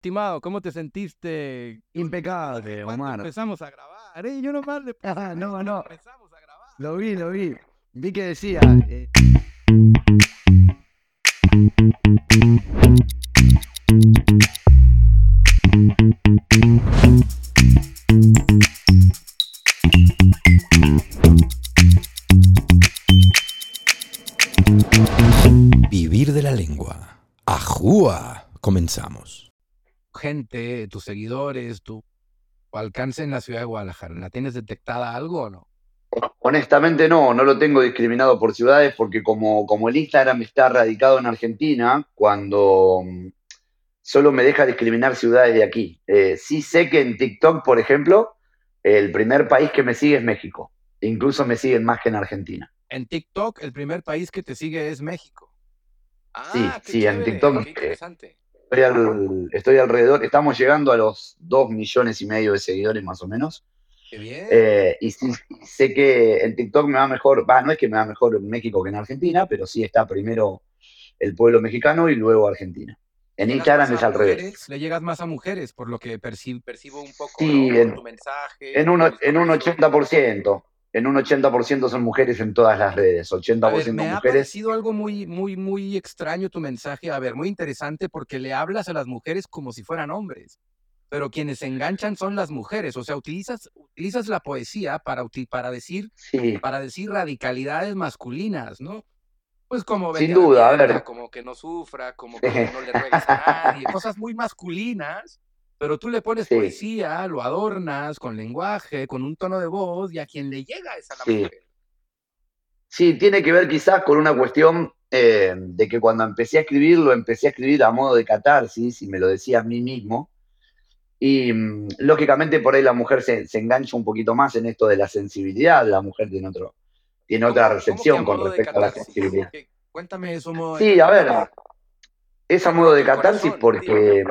Estimado, ¿cómo te sentiste? Impecable, Omar. empezamos a grabar, ¿eh? Yo nomás le puse Ah, no, no. Empezamos a grabar. Lo vi, lo vi. Vi que decía. eh, Vivir de la lengua. ¡Ajúa! Comenzamos. Gente, tus seguidores, tu alcance en la ciudad de Guadalajara, ¿la tienes detectada algo o no? Honestamente no, no lo tengo discriminado por ciudades porque como, como el Instagram está radicado en Argentina, cuando mm, solo me deja discriminar ciudades de aquí. Eh, sí sé que en TikTok, por ejemplo, el primer país que me sigue es México. Incluso me siguen más que en Argentina. En TikTok, el primer país que te sigue es México. Ah, Sí, qué sí, en TikTok, Qué eh. Estoy, al- estoy alrededor, estamos llegando a los dos millones y medio de seguidores más o menos. Qué bien. Eh, y sí, sé que en TikTok me va mejor, va, no es que me va mejor en México que en Argentina, pero sí está primero el pueblo mexicano y luego Argentina. En ¿Llegas Instagram es al revés. mujeres? Le llegas más a mujeres, por lo que perci- percibo un poco Sí, ¿no? en- tu mensaje. En un, tu en un discurso. 80%, en un 80% son mujeres en todas las redes, A 80% ver, me ha mujeres. parecido algo muy, muy, muy extraño tu mensaje. A ver, muy interesante porque le hablas a las mujeres como si fueran hombres. Pero quienes se enganchan son las mujeres. O sea, utilizas, utilizas la poesía para, para, decir, Sí, para decir radicalidades masculinas, ¿no? Pues como Sin a duda, a ver. como que no sufra, como que no le ruegues a nadie, cosas muy masculinas. Pero tú le pones Sí. poesía, lo adornas con lenguaje, con un tono de voz, y a quien le llega es a la Sí. mujer. Sí, tiene que ver quizás con una cuestión eh, de que cuando empecé a escribir, lo empecé a escribir a modo de catarsis y me lo decía a mí mismo. Y mm, lógicamente por ahí la mujer se, se engancha un poquito más en esto de la sensibilidad, la mujer tiene, otro, tiene ¿Cómo- otra recepción con respecto a la sensibilidad. Cuéntame eso, modo de Sí, a ver, es a modo de catarsis porque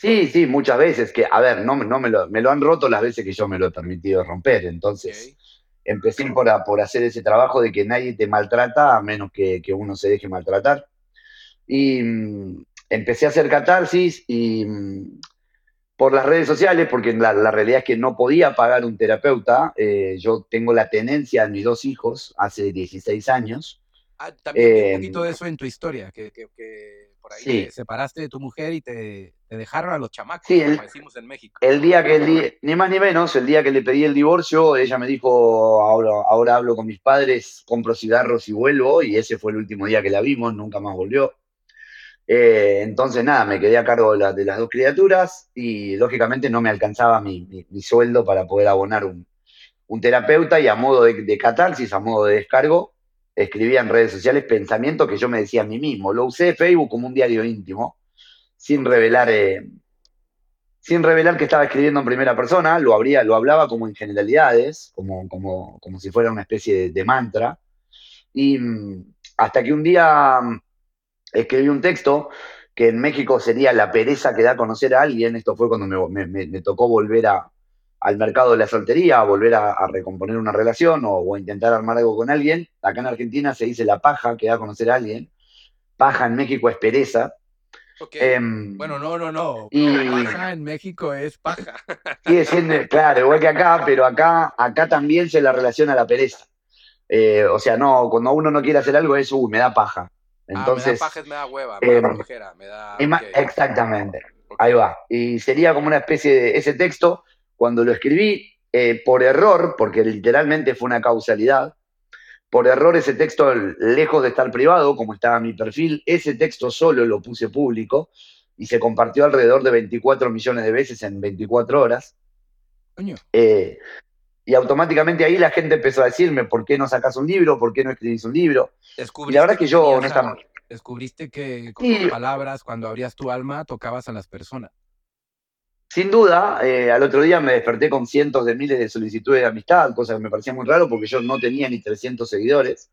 sí, sí, muchas veces que, a ver, no, me- no me, lo, me lo han roto las veces que yo me lo he permitido romper, entonces empecé por, a- por hacer ese trabajo de que nadie te maltrata a menos que, que uno se deje maltratar. Y mm, empecé a hacer catarsis y mm, por las redes sociales, porque la, la realidad es que no podía pagar un terapeuta. eh, yo tengo la tenencia de mis dos hijos hace 16 años. Ah, también vi un Eh, poquito de eso en tu historia, que, que- que por ahí Sí. te separaste de tu mujer y te, te dejaron a los chamacos, Sí, como el- decimos en México. El día que, el ni más ni menos, el día que le pedí el divorcio, ella me dijo, ahora, ahora hablo con mis padres, compro cigarros y vuelvo, y ese fue el último día que la vimos, nunca más volvió. Eh, entonces, nada, me quedé a cargo de, la- de las dos criaturas y lógicamente no me alcanzaba mi, mi- mi sueldo para poder abonar un, un terapeuta y a modo de, de catarsis, a modo de descargo, escribía en redes sociales pensamientos que yo me decía a mí mismo. Lo usé Facebook como un diario íntimo, sin revelar, eh, sin revelar que estaba escribiendo en primera persona, lo, habría, lo hablaba como en generalidades, como, como, como si fuera una especie de, de mantra. Y mm, hasta que un día mm, escribí un texto que en México sería la pereza que da a conocer a alguien. Esto fue cuando me tocó volver a, al mercado de la soltería, a volver a, a recomponer una relación o, o intentar armar algo con alguien. Acá en Argentina se dice la paja que da a conocer a alguien. Paja en México es pereza. Em, Bueno, no, no, no. y- Paja en México es paja. Sigue siendo, claro, igual que acá, pero acá, acá también se la relaciona a la pereza. Eh, o sea, no, cuando uno no quiere hacer algo es, uy, me da paja. ah, me da Entonces, paja, me da hueva, me em, da flojera, me da... exactamente, ahí va. Y sería como una especie de ese texto, cuando lo escribí, eh, por error, porque literalmente fue una causalidad, por error ese texto, lejos de estar privado, como estaba mi perfil, ese texto solo lo puse público y se compartió alrededor de 24 millones de veces en 24 horas. Coño. Eh, y automáticamente ahí la gente empezó a decirme, ¿por qué no sacas un libro? ¿Por qué no escribís un libro? Y la verdad que yo, tenías honestamente. Descubriste que con Sí. palabras, cuando abrías tu alma, tocabas a las personas. Sin duda, eh, al otro día me desperté con cientos de miles de solicitudes de amistad, cosa que me parecía muy raro porque yo no tenía ni 300 seguidores.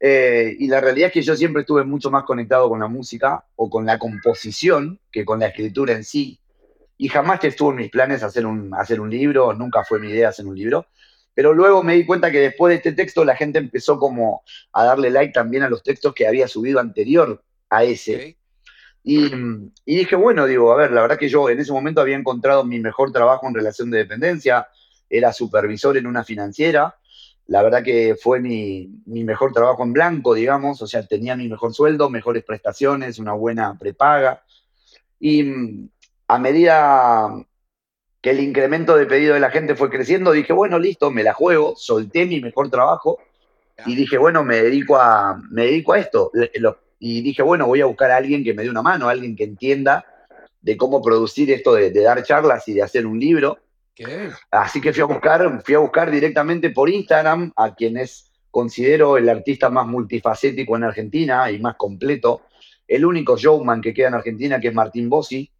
Eh, y la realidad es que yo siempre estuve mucho más conectado con la música o con la composición que con la escritura en sí. Y jamás estuvo en mis planes hacer un, hacer un libro, nunca fue mi idea hacer un libro. Pero luego me di cuenta que después de este texto la gente empezó como a darle like también a los textos que había subido anterior a ese. Y, y, dije, bueno, digo, a ver, la verdad que yo en ese momento había encontrado mi mejor trabajo en relación de dependencia, era supervisor en una financiera, la verdad que fue mi, mi, mejor trabajo en blanco, digamos, o sea, tenía mi mejor sueldo, mejores prestaciones, una buena prepaga. Y a medida que el incremento de pedido de la gente fue creciendo, dije, bueno, listo, me la juego, solté mi mejor trabajo y dije, bueno, me dedico a, me dedico a esto. Y dije, bueno, voy a buscar a alguien que me dé una mano, alguien que entienda de cómo producir esto de, dar charlas y de hacer un libro. Así que fui a buscar, fui a buscar directamente por Instagram a quien es, considero el artista más multifacético en Argentina y más completo, el único showman que queda en Argentina, que es Martín Bossi,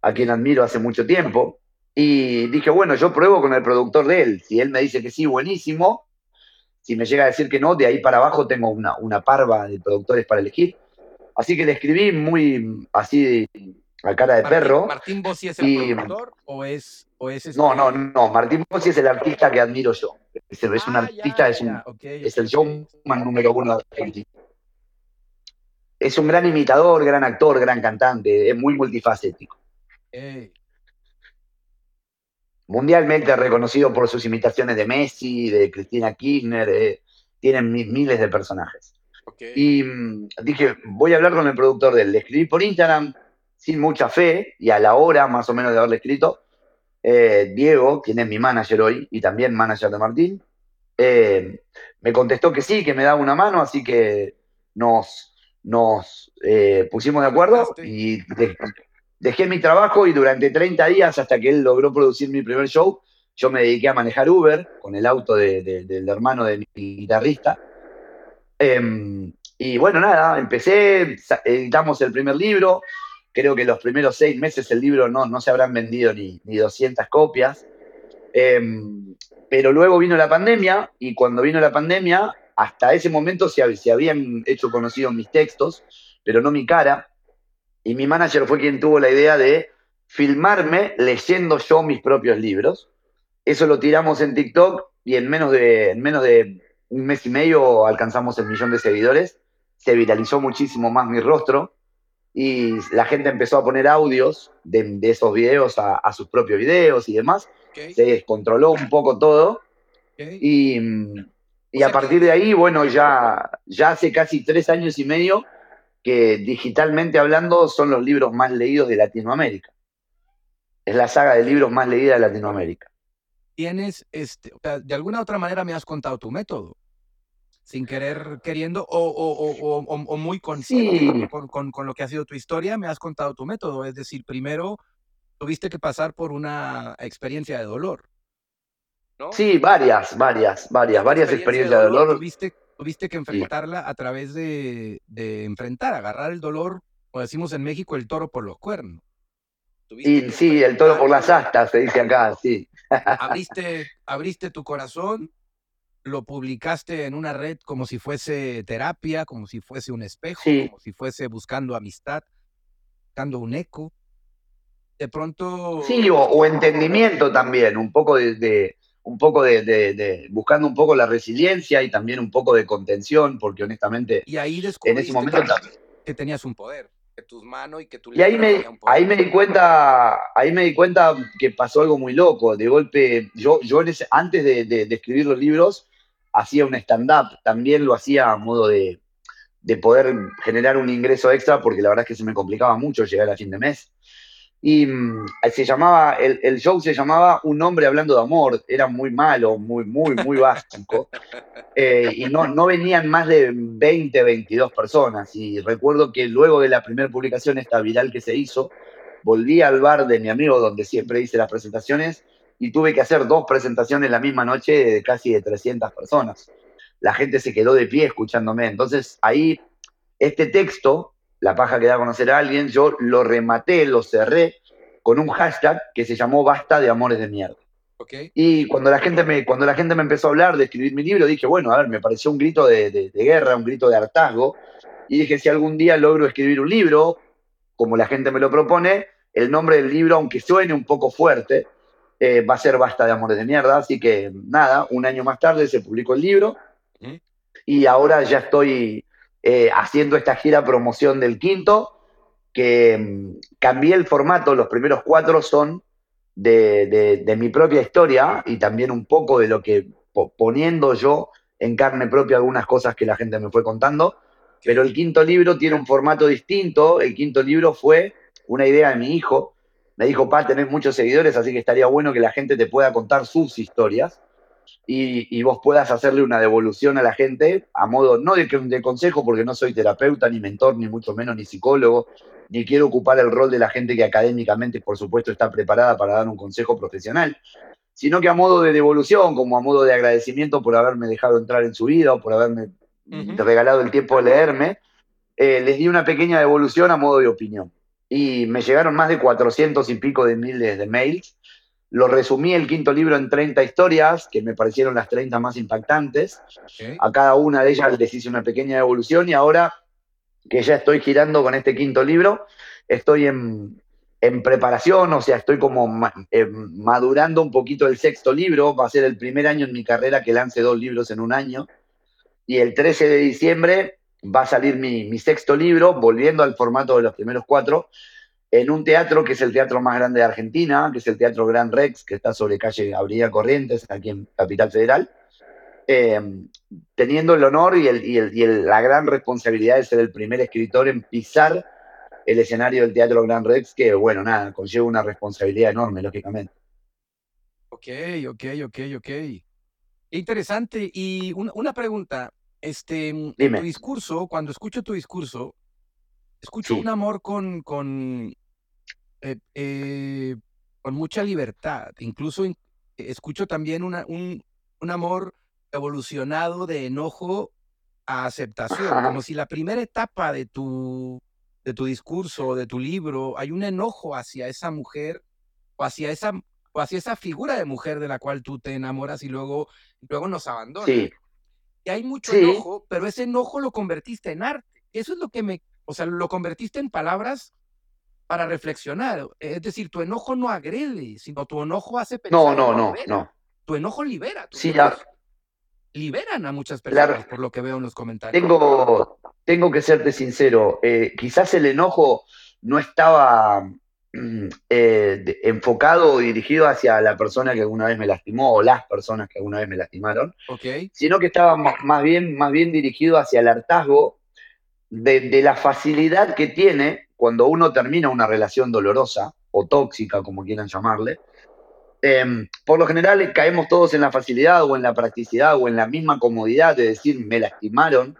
a quien admiro hace mucho tiempo. Y dije, bueno, yo pruebo con el productor de él. Si él me dice que sí, buenísimo. Si me llega a decir que no, de ahí para abajo tengo una, una parva de productores para elegir. Así que le escribí muy así a cara de perro. ¿Martín Bossi es el productor o es, o es No, no, no. Martín Bossi es el artista que admiro yo. Es, un ah, artista, es, un, es el showman número uno de Argentina. Es un gran imitador, gran actor, gran cantante. Es muy multifacético. Mundialmente reconocido por sus imitaciones de Messi, de Cristina Kirchner, tienen miles de personajes. Y mm, dije, voy a hablar con el productor de él. Le escribí por Instagram sin mucha fe y a la hora más o menos de haberle escrito, eh, Diego, quien es mi manager hoy y también manager de Martín, eh, me contestó que sí, que me daba una mano, así que nos, nos eh, pusimos de acuerdo y dejé mi trabajo y durante 30 días, hasta que él logró producir mi primer show, yo me dediqué a manejar Uber con el auto del hermano de mi guitarrista. Em, y bueno, nada, empecé, editamos el primer libro. Creo que los primeros seis meses el libro no, no se habrán vendido ni, ni 200 copias. Em, pero luego vino la pandemia y cuando vino la pandemia, hasta ese momento se, se habían hecho conocidos mis textos, pero no mi cara. Y mi manager fue quien tuvo la idea de filmarme leyendo yo mis propios libros. Eso lo tiramos en TikTok y en menos de, en menos de un mes y medio alcanzamos el millón de seguidores. Se viralizó muchísimo más mi rostro y la gente empezó a poner audios de, esos videos a, sus propios videos y demás. Se descontroló un poco todo. Y, y a partir de ahí, bueno, ya, ya hace casi tres años y medio que digitalmente hablando son los libros más leídos de Latinoamérica. Es la saga de libros más leída de Latinoamérica. Tienes, este, de alguna otra manera me has contado tu método, sin querer queriendo, o, muy consciente con, con, lo que ha sido tu historia, me has contado tu método. Es decir, primero tuviste que pasar por una experiencia de dolor. Sí, varias, varias, varias, varias experiencias de dolor. Tuviste tuviste que enfrentarla a través de, enfrentar, agarrar el dolor, o decimos en México, el toro por los cuernos. Y, sí, el toro por las astas, se dice acá, sí. abriste, abriste tu corazón, lo publicaste en una red como si fuese terapia, como si fuese un espejo, como si fuese buscando amistad, buscando un eco. De pronto... Sí, o, entendimiento también, un poco de un poco de, buscando un poco la resiliencia y también un poco de contención, porque honestamente y ahí en ese momento que, tenías un poder, que tus manos y que tu Y ahí me, ahí me di cuenta, ahí me di cuenta que pasó algo muy loco. De golpe, yo, yo antes de, escribir los libros, hacía un stand-up, también lo hacía a modo de, de poder generar un ingreso extra, porque la verdad es que se me complicaba mucho llegar a fin de mes. Y mm, se llamaba, el, el, show se llamaba Un hombre hablando de amor. Era muy malo, muy, muy, muy básico. Eh, y no, no venían más de 20, 22 personas. Y recuerdo que luego de la primera publicación, esta viral que se hizo, volví al bar de mi amigo donde siempre hice las presentaciones y tuve que hacer dos presentaciones la misma noche de casi de 300 personas. La gente se quedó de pie escuchándome. Entonces ahí, este texto la paja que da a conocer a alguien, yo lo rematé, lo cerré con un hashtag que se llamó Basta de Amores de Mierda. Y cuando la, gente me, cuando la gente me empezó a hablar de escribir mi libro, dije, bueno, a ver, me pareció un grito de, guerra, un grito de hartazgo. Y dije, si algún día logro escribir un libro, como la gente me lo propone, el nombre del libro, aunque suene un poco fuerte, eh, va a ser Basta de Amores de Mierda. Así que nada, un año más tarde se publicó el libro. Y ahora ya estoy eh, haciendo esta gira promoción del quinto. que mm, cambié el formato, los primeros cuatro son de, de- de mi propia historia y también un poco de lo que po- poniendo yo en carne propia algunas cosas que la gente me fue contando, pero el quinto libro tiene un formato distinto, el quinto libro fue una idea de mi hijo, me dijo, pa, tenés muchos seguidores, así que estaría bueno que la gente te pueda contar sus historias y, y vos puedas hacerle una devolución a la gente a modo, no de, de consejo, porque no soy terapeuta, ni mentor, ni mucho menos, ni psicólogo, ni quiero ocupar el rol de la gente que académicamente, por supuesto, está preparada para dar un consejo profesional, sino que a modo de devolución, como a modo de agradecimiento por haberme dejado entrar en su vida o por haberme regalado el tiempo de leerme, eh, les di una pequeña devolución a modo de opinión. Y me llegaron más de 400 y pico de miles de mails. Lo resumí el quinto libro en 30 historias, que me parecieron las 30 más impactantes. A cada una de ellas les hice una pequeña devolución y ahora que ya estoy girando con este quinto libro, estoy en, en preparación, o sea, estoy como ma- eh, madurando un poquito el sexto libro. Va a ser el primer año en mi carrera que lance dos libros en un año. Y el 13 de diciembre va a salir mi, mi sexto libro, volviendo al formato de los primeros cuatro, en un teatro que es el teatro más grande de Argentina, que es el Teatro Gran Rex, que está sobre calle Avenida Corrientes, aquí en Capital Federal. Eh, teniendo el honor y, el- y el- y el- la gran responsabilidad de ser el primer escritor en pisar el escenario del Teatro Gran Rex, que bueno, nada, conlleva una responsabilidad enorme, lógicamente. Ok, ok, ok, ok. Interesante. Y una, una pregunta. Este, en Dime. tu discurso, cuando escucho tu discurso, escucho Sí. un amor con, con, eh, eh, con mucha libertad. Incluso in- escucho también una, un, un amor evolucionado de enojo a aceptación, Ajá. como si la primera etapa de tu, de tu discurso, de tu libro, hay un enojo hacia esa mujer o hacia esa, o hacia esa figura de mujer de la cual tú te enamoras y luego, luego nos abandona. Sí, Y hay mucho Sí. enojo, pero ese enojo lo convertiste en arte. Eso es lo que me, o sea, lo convertiste en palabras para reflexionar. Es decir, tu enojo no agrede, sino tu enojo hace pensar. no, no, no, libera. no. Tu enojo libera. tus Sí, ya. liberan a muchas personas, por lo que veo en los comentarios. Tengo, tengo que serte sincero, eh, quizás el enojo no estaba mm, eh, enfocado o dirigido hacia la persona que alguna vez me lastimó o las personas que alguna vez me lastimaron, ¿Ok? sino que estaba más bien, más bien dirigido hacia el hartazgo de, la facilidad que tiene cuando uno termina una relación dolorosa o tóxica, como quieran llamarle. Em, por lo general caemos todos en la facilidad o en la practicidad o en la misma comodidad de decir me lastimaron,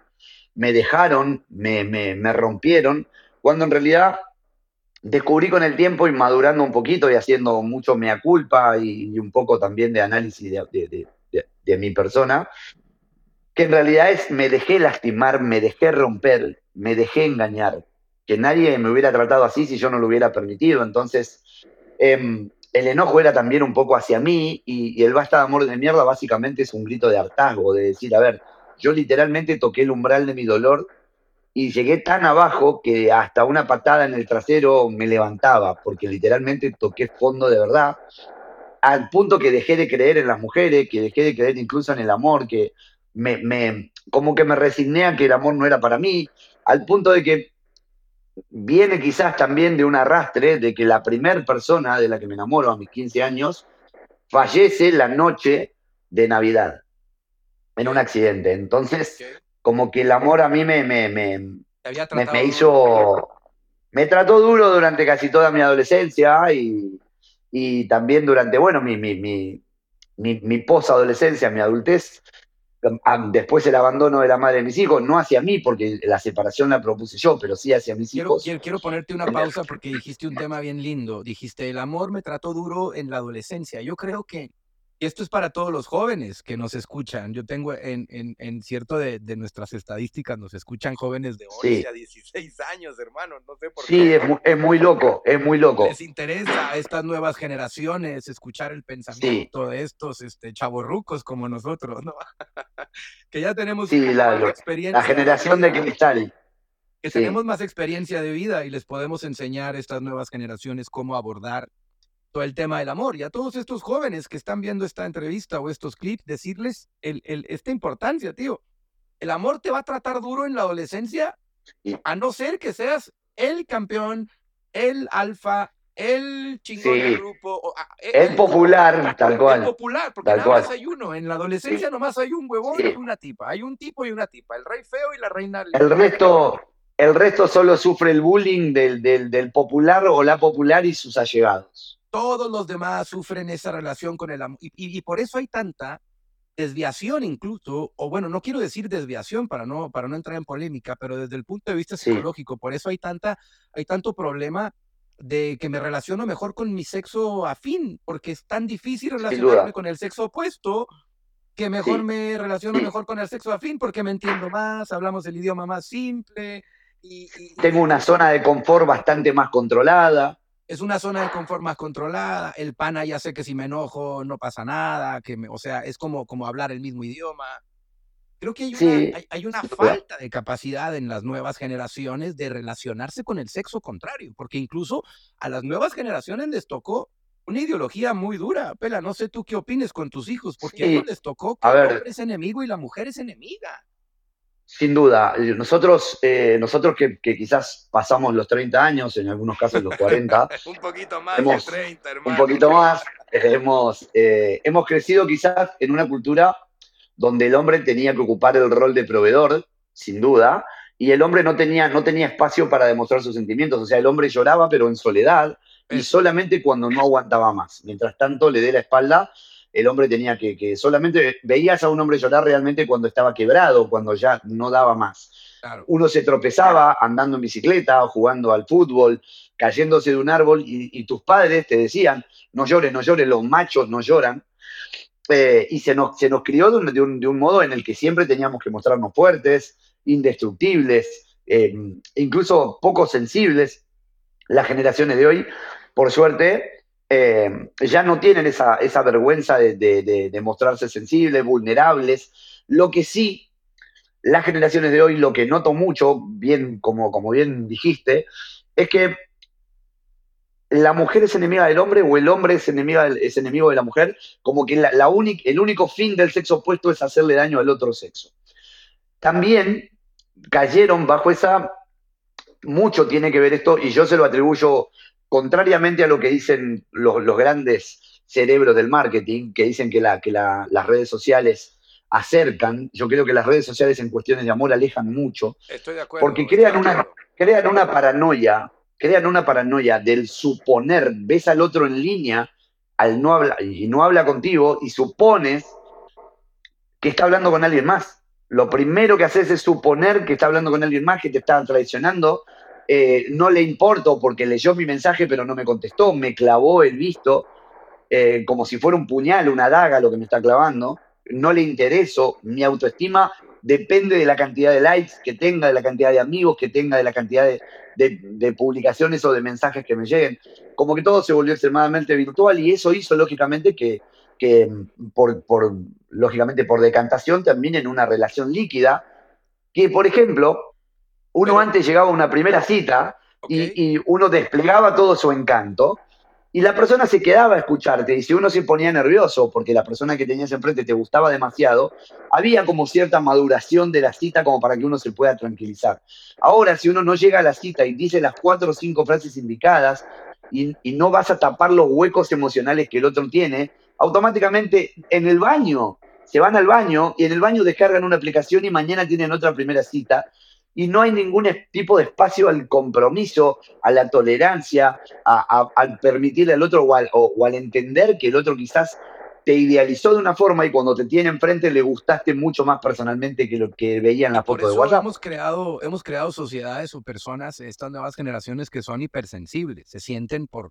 me dejaron, me, me- rompieron, cuando en realidad descubrí con el tiempo y madurando un poquito y haciendo mucho mea culpa y, y un poco también de análisis de- de- de- de mi persona, que en realidad es me dejé lastimar, me dejé romper, me dejé engañar, que nadie me hubiera tratado así si yo no lo hubiera permitido. Entonces, em, el enojo era también un poco hacia mí y, el basta de amor de mierda básicamente es un grito de hartazgo, de decir, a ver, yo literalmente toqué el umbral de mi dolor y llegué tan abajo que hasta una patada en el trasero me levantaba, porque literalmente toqué fondo de verdad, al punto que dejé de creer en las mujeres, que dejé de creer incluso en el amor, que me, me- como que me resigné a que el amor no era para mí, al punto de que viene quizás también de un arrastre de que la primer persona de la que me enamoro a mis 15 años fallece la noche de Navidad en un accidente. Entonces, como que el amor a mí me, me, me, me hizo, me trató duro durante casi toda mi adolescencia y, y también durante, bueno, mi, mi, mi, mi, mi posadolescencia, mi adultez. Ah, Después el abandono de la madre de mis hijos, no hacia mí, porque la separación la propuse yo, pero sí hacia mis Quiero, hijos. quiero, quiero ponerte una pausa porque dijiste un tema bien lindo. Dijiste, el amor me trató duro en la adolescencia. Yo creo que y esto es para todos los jóvenes que nos escuchan. Yo tengo en, en, en cierto de, de nuestras estadísticas, nos escuchan jóvenes de 11 Sí. a 16 años, hermano. No sé por Sí, qué. es muy, es muy loco, es muy loco. Les interesa a estas nuevas generaciones escuchar el pensamiento de estos este, chavorrucos como nosotros, ¿no? que ya tenemos Sí, la- experiencia. La generación de cristal. que Sí. tenemos más experiencia de vida y les podemos enseñar a estas nuevas generaciones cómo abordar todo el tema del amor. Y a todos estos jóvenes que están viendo esta entrevista o estos clips, decirles el, el- esta importancia, tío. El amor te va a tratar duro en la adolescencia, Sí. a no ser que seas el campeón, el alfa, el chingón del Sí. grupo. o, ah, e- El popular, tal el cual. popular, porque tal nada cual. más hay uno. En la adolescencia nomás hay un huevón Sí. y una tipa. Hay un tipo y una tipa. El rey feo y la reina. El resto, el resto solo sufre el bullying del, del, del popular o la popular y sus allegados. Todos los demás sufren esa relación con el amor. Y, y- y por eso hay tanta desviación incluso, o bueno, no quiero decir desviación para no, para no entrar en polémica, pero desde el punto de vista Sí. psicológico, por eso hay tanta, hay tanto problema de que me relaciono mejor con mi sexo afín, porque es tan difícil relacionarme con el sexo opuesto que mejor Sí. me relaciono mejor con el sexo afín porque me entiendo más, hablamos el idioma más simple y Tengo una zona de confort bastante más controlada. Es una zona de confort más controlada. El pana ya sé que si me enojo no pasa nada, que me, o sea, es como, como hablar el mismo idioma. Creo que hay una, Sí, hay, hay una falta de capacidad en las nuevas generaciones de relacionarse con el sexo contrario, porque incluso a las nuevas generaciones les tocó una ideología muy dura. Pela, no sé tú qué opines con tus hijos, porque a Sí. ellos les tocó que A el hombre es enemigo y la mujer es enemiga. Sin duda, nosotros, eh, nosotros que, que quizás pasamos los 30 años, en algunos casos los 40, Un poquito más Hemos- de 30, un hermano. poquito más, eh, hemos, eh, hemos crecido quizás en una cultura donde el hombre tenía que ocupar el rol de proveedor, sin duda, y el hombre no tenía, no tenía espacio para demostrar sus sentimientos. O sea, el hombre lloraba, pero en soledad, y solamente cuando no aguantaba más. Mientras tanto, le dé la espalda, el hombre tenía que, que solamente veías a un hombre llorar realmente cuando estaba quebrado, cuando ya no daba más. Claro. Uno se tropezaba andando en bicicleta, jugando al fútbol, cayéndose de un árbol, y, y tus padres te decían, no llores, no llores, los machos no lloran. Eh, y se nos, se nos crió de un, de un- de un modo en el que siempre teníamos que mostrarnos fuertes, indestructibles, eh, incluso poco sensibles. Las generaciones de hoy, por suerte, eh, ya no tienen esa, vergüenza de, mostrarse sensibles, vulnerables. Lo que sí, las generaciones de hoy, lo que noto mucho, bien, como, como bien dijiste, es que la mujer es enemiga del hombre o el hombre es, enemiga es enemigo de la mujer, como que la, la el único fin del sexo opuesto es hacerle daño al otro sexo. También cayeron bajo esa, mucho tiene que ver esto, y yo se lo atribuyo contrariamente a lo que dicen los, los grandes cerebros del marketing, que dicen que, la, que la- las redes sociales acercan, yo creo que las redes sociales en cuestiones de amor alejan mucho, Estoy de acuerdo. porque estoy crean una, crean una paranoia, crean una paranoia del suponer, ves al otro en línea, al no habla, y no habla contigo, y supones que está hablando con alguien más. Lo primero que haces es suponer que está hablando con alguien más, que te está traicionando. Eh, no le importo porque leyó mi mensaje, pero no me contestó, me clavó el visto, eh, como si fuera un puñal, una daga lo que me está clavando. No le intereso, mi autoestima depende de la cantidad de likes que tenga, de la cantidad de amigos que tenga, de la cantidad de, de- de publicaciones o de mensajes que me lleguen. Como que todo se volvió extremadamente virtual y eso hizo lógicamente que, que por, por- lógicamente por decantación termine en una relación líquida, que por ejemplo, uno Pero- antes llegaba a una primera cita y uno desplegaba todo su encanto y la persona se quedaba a escucharte y si uno se ponía nervioso porque la persona que tenías enfrente te gustaba demasiado, había como cierta maduración de la cita como para que uno se pueda tranquilizar. Ahora, si uno no llega a la cita y dice las cuatro o cinco frases indicadas y, y no vas a tapar los huecos emocionales que el otro tiene, automáticamente en el baño, se van al baño y en el baño descargan una aplicación y mañana tienen otra primera cita y no hay ningún tipo de espacio al compromiso, a la tolerancia, al permitirle al otro o al, o- o al entender que el otro quizás te idealizó de una forma y cuando te tiene enfrente le gustaste mucho más personalmente que lo que veía en la Por foto de WhatsApp. hemos creado, hemos creado sociedades o personas, estas nuevas generaciones que son hipersensibles, se sienten por,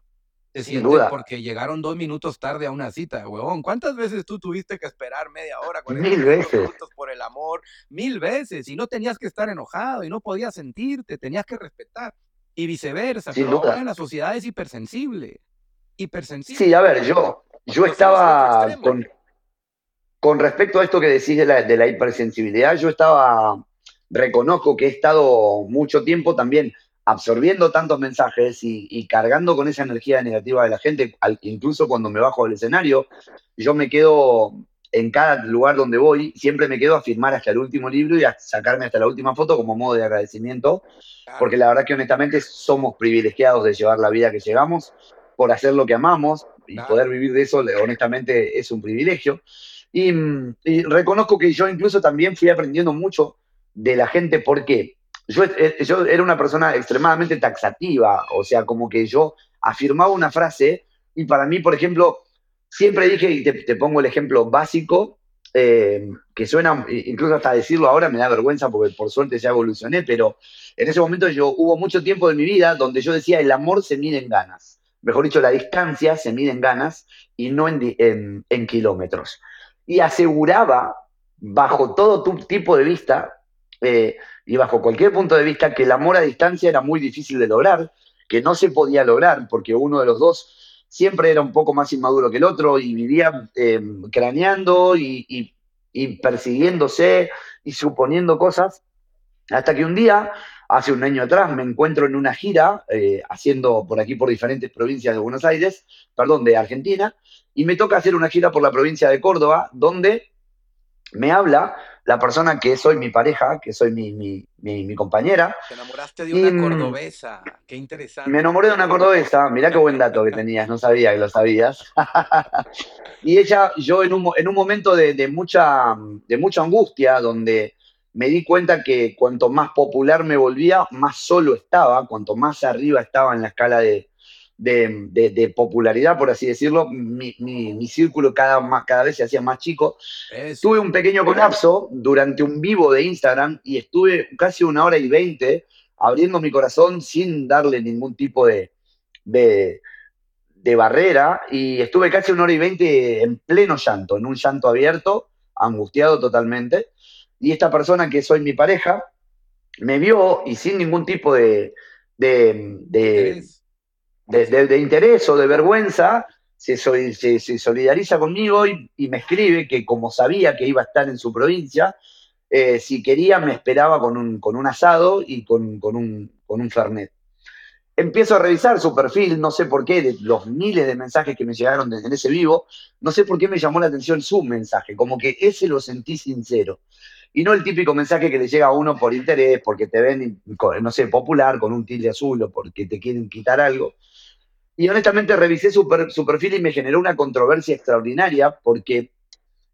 se Sin duda. porque llegaron dos minutos tarde a una cita, huevón. ¿Cuántas veces tú tuviste que esperar media hora, 40 Mil veces. minutos por el amor? Mil veces, y no tenías que estar enojado, y no podías sentirte, tenías que respetar, y viceversa. Sin pero duda. ahora la sociedad es hipersensible, hipersensible. Sí, a ver, yo, yo Nos estaba con, con respecto a esto que decís de la, de la hipersensibilidad, yo estaba, reconozco que he estado mucho tiempo también absorbiendo tantos mensajes y, y cargando con esa energía negativa de la gente, al- incluso cuando me bajo del escenario, yo me quedo en cada lugar donde voy, siempre me quedo a firmar hasta el último libro y a sacarme hasta la última foto como modo de agradecimiento, porque la verdad que honestamente somos privilegiados de llevar la vida que llevamos, por hacer lo que amamos y poder vivir de eso, honestamente es un privilegio. Y, y, reconozco que yo incluso también fui aprendiendo mucho de la gente, porque yo, eh, yo era una persona extremadamente taxativa, o sea, como que yo afirmaba una frase y para mí, por ejemplo, siempre dije, y te, pongo el ejemplo básico, eh, que suena, incluso hasta decirlo ahora me da vergüenza porque por suerte ya evolucioné, pero en ese momento yo hubo mucho tiempo de mi vida donde yo decía, el amor se mide en ganas. Mejor dicho, la distancia se mide en ganas y no en, kilómetros. Y aseguraba, bajo todo tipo de vista, eh, y bajo cualquier punto de vista, que el amor a distancia era muy difícil de lograr, que no se podía lograr porque uno de los dos siempre era un poco más inmaduro que el otro y vivía eh, craneando y, persiguiéndose y suponiendo cosas, hasta que un día, hace un año atrás, me encuentro en una gira, eh, haciendo por aquí por diferentes provincias de Buenos Aires, perdón, de Argentina, y me toca hacer una gira por la provincia de Córdoba, donde me habla la persona que soy mi pareja, que soy mi, mi, mi, compañera. Te enamoraste de una mm, cordobesa, qué interesante. Me enamoré de una cordobesa, mirá qué buen dato que tenías, no sabía que lo sabías. y ella, yo en un, en un momento de, de, mucha, de mucha angustia, donde me di cuenta que cuanto más popular me volvía, más solo estaba, cuanto más arriba estaba en la escala de, de, popularidad, por así decirlo, mi, círculo cada, cada vez se hacía más chico. Tuve un pequeño colapso durante un vivo de Instagram y estuve casi una hora y veinte abriendo mi corazón sin darle ningún tipo de, de, barrera y estuve casi una hora y veinte en pleno llanto, en un llanto abierto, angustiado totalmente. Y esta persona que soy mi pareja me vio y sin ningún tipo de, de, de, interés o de vergüenza, se, se, solidariza conmigo y, me escribe que como sabía que iba a estar en su provincia, eh, si quería me esperaba con un, con un asado y con, con, un, con un fernet. Empiezo a revisar su perfil, no sé por qué, de los miles de mensajes que me llegaron desde ese vivo, no sé por qué me llamó la atención su mensaje, como que ese lo sentí sincero. Y no el típico mensaje que le llega a uno por interés, porque te ven, no sé, popular, con un tilde azul o porque te quieren quitar algo, y honestamente revisé su, perfil y me generó una controversia extraordinaria porque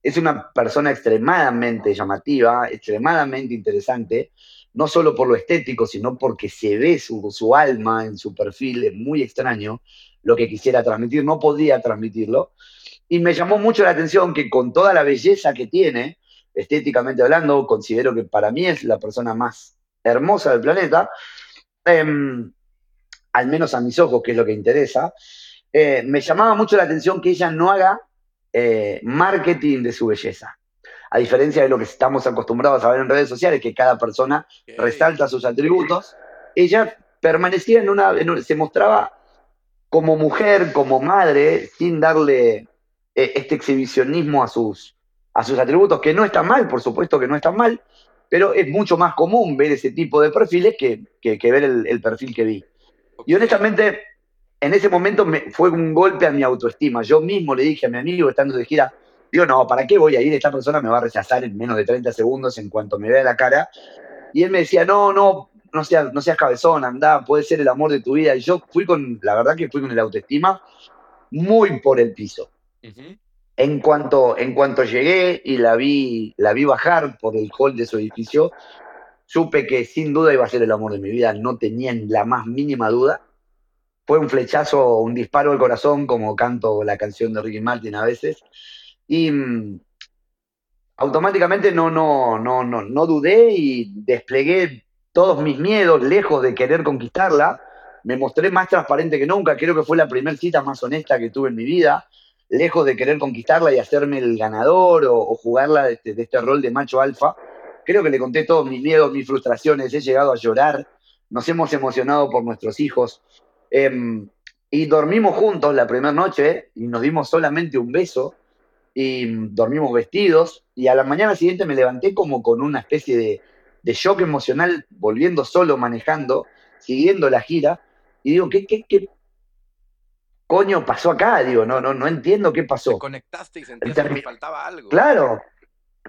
es una persona extremadamente llamativa, extremadamente interesante, no solo por lo estético, sino porque se ve su, su alma en su perfil, es muy extraño lo que quisiera transmitir, no podía transmitirlo. Y me llamó mucho la atención que con toda la belleza que tiene, estéticamente hablando, considero que para mí es la persona más hermosa del planeta, eh, al menos a mis ojos, que es lo que interesa, eh, me llamaba mucho la atención que ella no haga eh, marketing de su belleza. A diferencia de lo que estamos acostumbrados a ver en redes sociales, que cada persona resalta sus atributos, ella permanecía en una, se mostraba como mujer, como madre, sin darle eh, este exhibicionismo a sus, a sus atributos, que no está mal, por supuesto que no está mal, pero es mucho más común ver ese tipo de perfiles que, que, ver el, perfil que vi. Y honestamente, en ese momento me, fue un golpe a mi autoestima. Yo mismo le dije a mi amigo, estando de gira, digo, no, ¿para qué voy a ir? Esta persona me va a rechazar en menos de 30 segundos en cuanto me vea la cara. Y él me decía, no, no, no seas, no seas cabezón, anda, puede ser el amor de tu vida. Y yo fui con, la verdad que fui con el autoestima muy por el piso. En cuanto, en cuanto llegué y la vi, la vi bajar por el hall de su edificio, Supe que sin duda iba a ser el amor de mi vida, no tenía la más mínima duda. Fue un flechazo, un disparo al corazón, como canto la canción de Ricky Martin a veces. Y mm, automáticamente no, no, no, no, no dudé y desplegué todos mis miedos, lejos de querer conquistarla. Me mostré más transparente que nunca. Creo que fue la primera cita más honesta que tuve en mi vida. Lejos de querer conquistarla y hacerme el ganador o, jugarla este, de este rol de macho alfa Creo que le conté todos mis miedos, mis frustraciones, he llegado a llorar, nos hemos emocionado por nuestros hijos. Em, y dormimos juntos la primera noche y nos dimos solamente un beso y dormimos vestidos y a la mañana siguiente me levanté como con una especie de, de shock emocional, volviendo solo, manejando, siguiendo la gira y digo, ¿qué, qué, qué, coño pasó acá? Digo, no, no, no entiendo qué Te pasó. conectaste y sentías termi- que te faltaba algo. Claro,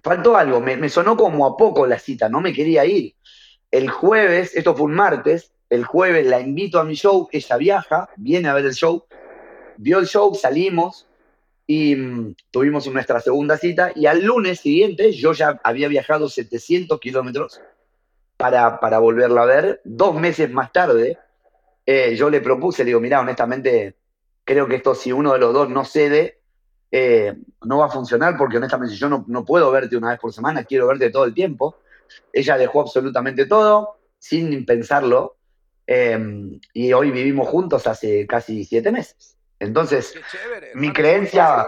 faltó algo, me, sonó como a poco la cita, no me quería ir. El jueves, esto fue un martes, el jueves la invito a mi show, ella viaja, viene a ver el show, vio el show, salimos y mm, tuvimos nuestra segunda cita y al lunes siguiente yo ya había viajado 700 kilómetros para, para volverla a ver. Dos meses más tarde, eh, yo le propuse, le digo, mira, honestamente, creo que esto si uno de los dos no cede, eh, no va a funcionar porque honestamente yo no, no puedo verte una vez por semana, quiero verte todo el tiempo. Ella dejó absolutamente todo sin pensarlo eh, y hoy vivimos juntos hace casi siete meses. Entonces, chévere. mi creencia,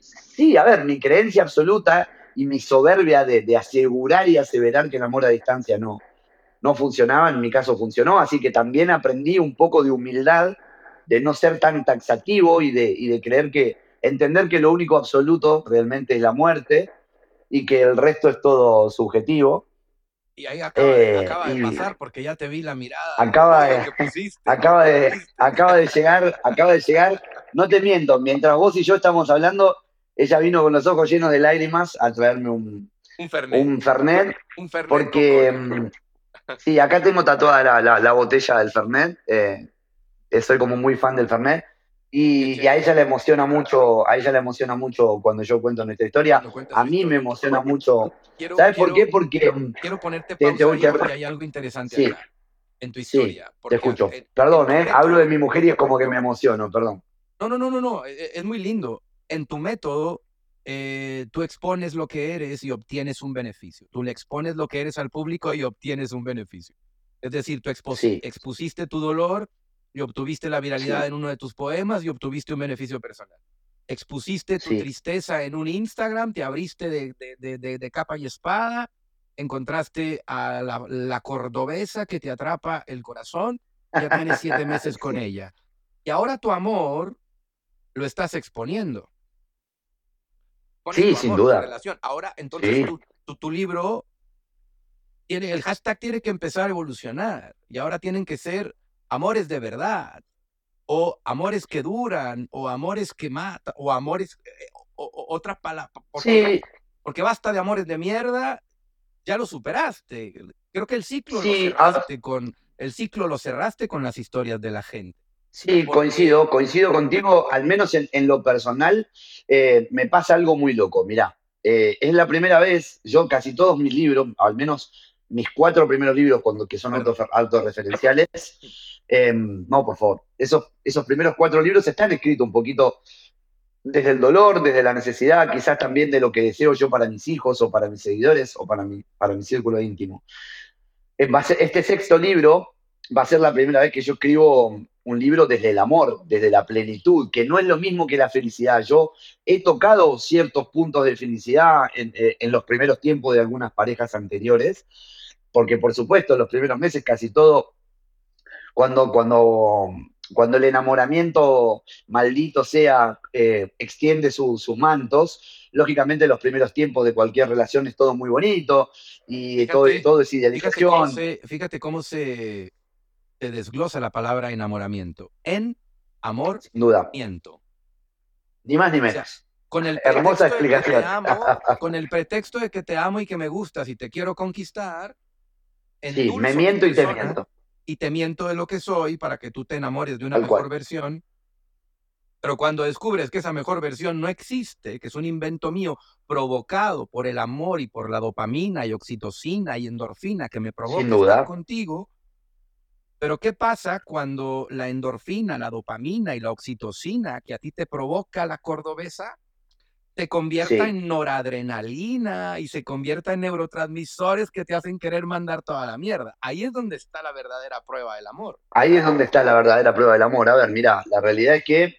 sí, a ver, mi creencia absoluta y mi soberbia de, de asegurar y aseverar que el amor a distancia no, no funcionaba, en mi caso funcionó, así que también aprendí un poco de humildad, de no ser tan taxativo y de, y de creer que, entender que lo único absoluto realmente es la muerte y que el resto es todo subjetivo. Y ahí acaba, de, Eh, acaba de y- pasar porque ya te vi la mirada. Acaba de- que pusiste, Acaba de, acaba de llegar, acaba de llegar, no te miento, mientras vos y yo estamos hablando, ella vino con los ojos llenos de lágrimas a traerme un, Un Fernet. un Fernet, un Fernet porque con- mm, sí, acá tengo tatuada la, la- la botella del Fernet, eh, soy como muy fan del Fernet, y, y a ella le emociona mucho, a ella le emociona mucho cuando yo cuento nuestra historia, a mí me emociona mucho, Quiero- ¿sabes por quiero- qué? Porque, mm, Quiero ponerte Te- pausa te a- porque hay algo interesante Sí. acá, en tu Sí, historia. te porque escucho, en- perdón, en eh, hablo de mi método- mujer y es como que me emociono, perdón. No, no, no, no, no, e- e- es muy lindo. En tu método, eh, tú expones lo que eres y obtienes un beneficio. Tú le expones lo que eres al público y obtienes un beneficio. Es decir, tú Sí. expusiste tu dolor y obtuviste la viralidad Sí. en uno de tus poemas y obtuviste un beneficio personal. Expusiste tu Sí. tristeza en un Instagram, te abriste de, de- de- de- capa y espada, encontraste a la, la cordobesa que te atrapa el corazón, ya tienes siete meses con Sí. ella. Y ahora tu amor lo estás exponiendo. Pones Sí, sin amor, tu duda. relación. Ahora, entonces, Sí. tu, tu- tu libro, tiene, el hashtag tiene que empezar a evolucionar. Y ahora tienen que ser amores de verdad. O amores que duran, o amores que matan, o amores, eh, o, o- otras palabras. Sí, Porque basta de amores de mierda, ya lo superaste. Creo que el ciclo Sí, lo a- cerraste con el ciclo lo cerraste con las historias de la gente. Sí, Porque- coincido, coincido contigo, al menos en, en lo personal, eh, me pasa algo muy loco. Mirá, eh, es la primera vez, yo casi todos mis libros, al menos mis cuatro primeros libros, cuando, que son auto- autorreferenciales, eh, no, por favor, esos, esos primeros cuatro libros están escritos un poquito desde el dolor, desde la necesidad, quizás también de lo que deseo yo para mis hijos o para mis seguidores o para mi, para mi círculo íntimo. Eh, este sexto libro va a ser la primera vez que yo escribo un libro desde el amor, desde la plenitud, que no es lo mismo que la felicidad. Yo he tocado ciertos puntos de felicidad en, eh, en los primeros tiempos de algunas parejas anteriores, porque por supuesto, los primeros meses casi todo, cuando, cuando, cuando el enamoramiento maldito sea, eh, extiende su- sus mantos, lógicamente los primeros tiempos de cualquier relación es todo muy bonito y todo, Fíjate, todo es Fíjate cómo idealización. se, fíjate cómo se, se desglosa la palabra enamoramiento. En amor, Sin duda, miento. ni más ni sea, menos. Con el Hermosa explicación. amo, con el pretexto de que te amo y que me gustas y te quiero conquistar, Sí, me mi miento y te miento. y te miento de lo que soy para que tú te enamores de una mejor cual. versión. Pero cuando descubres que esa mejor versión no existe, que es un invento mío provocado por el amor y por la dopamina y oxitocina y endorfina que me provoca Sin duda. estar contigo, pero ¿qué pasa cuando la endorfina, la dopamina y la oxitocina que a ti te provoca la cordobesa te convierta Sí. en noradrenalina y se convierta en neurotransmisores que te hacen querer mandar toda la mierda? Ahí es donde está la verdadera prueba del amor. Ahí es donde está la verdadera prueba del amor. A ver, mira, la realidad es que,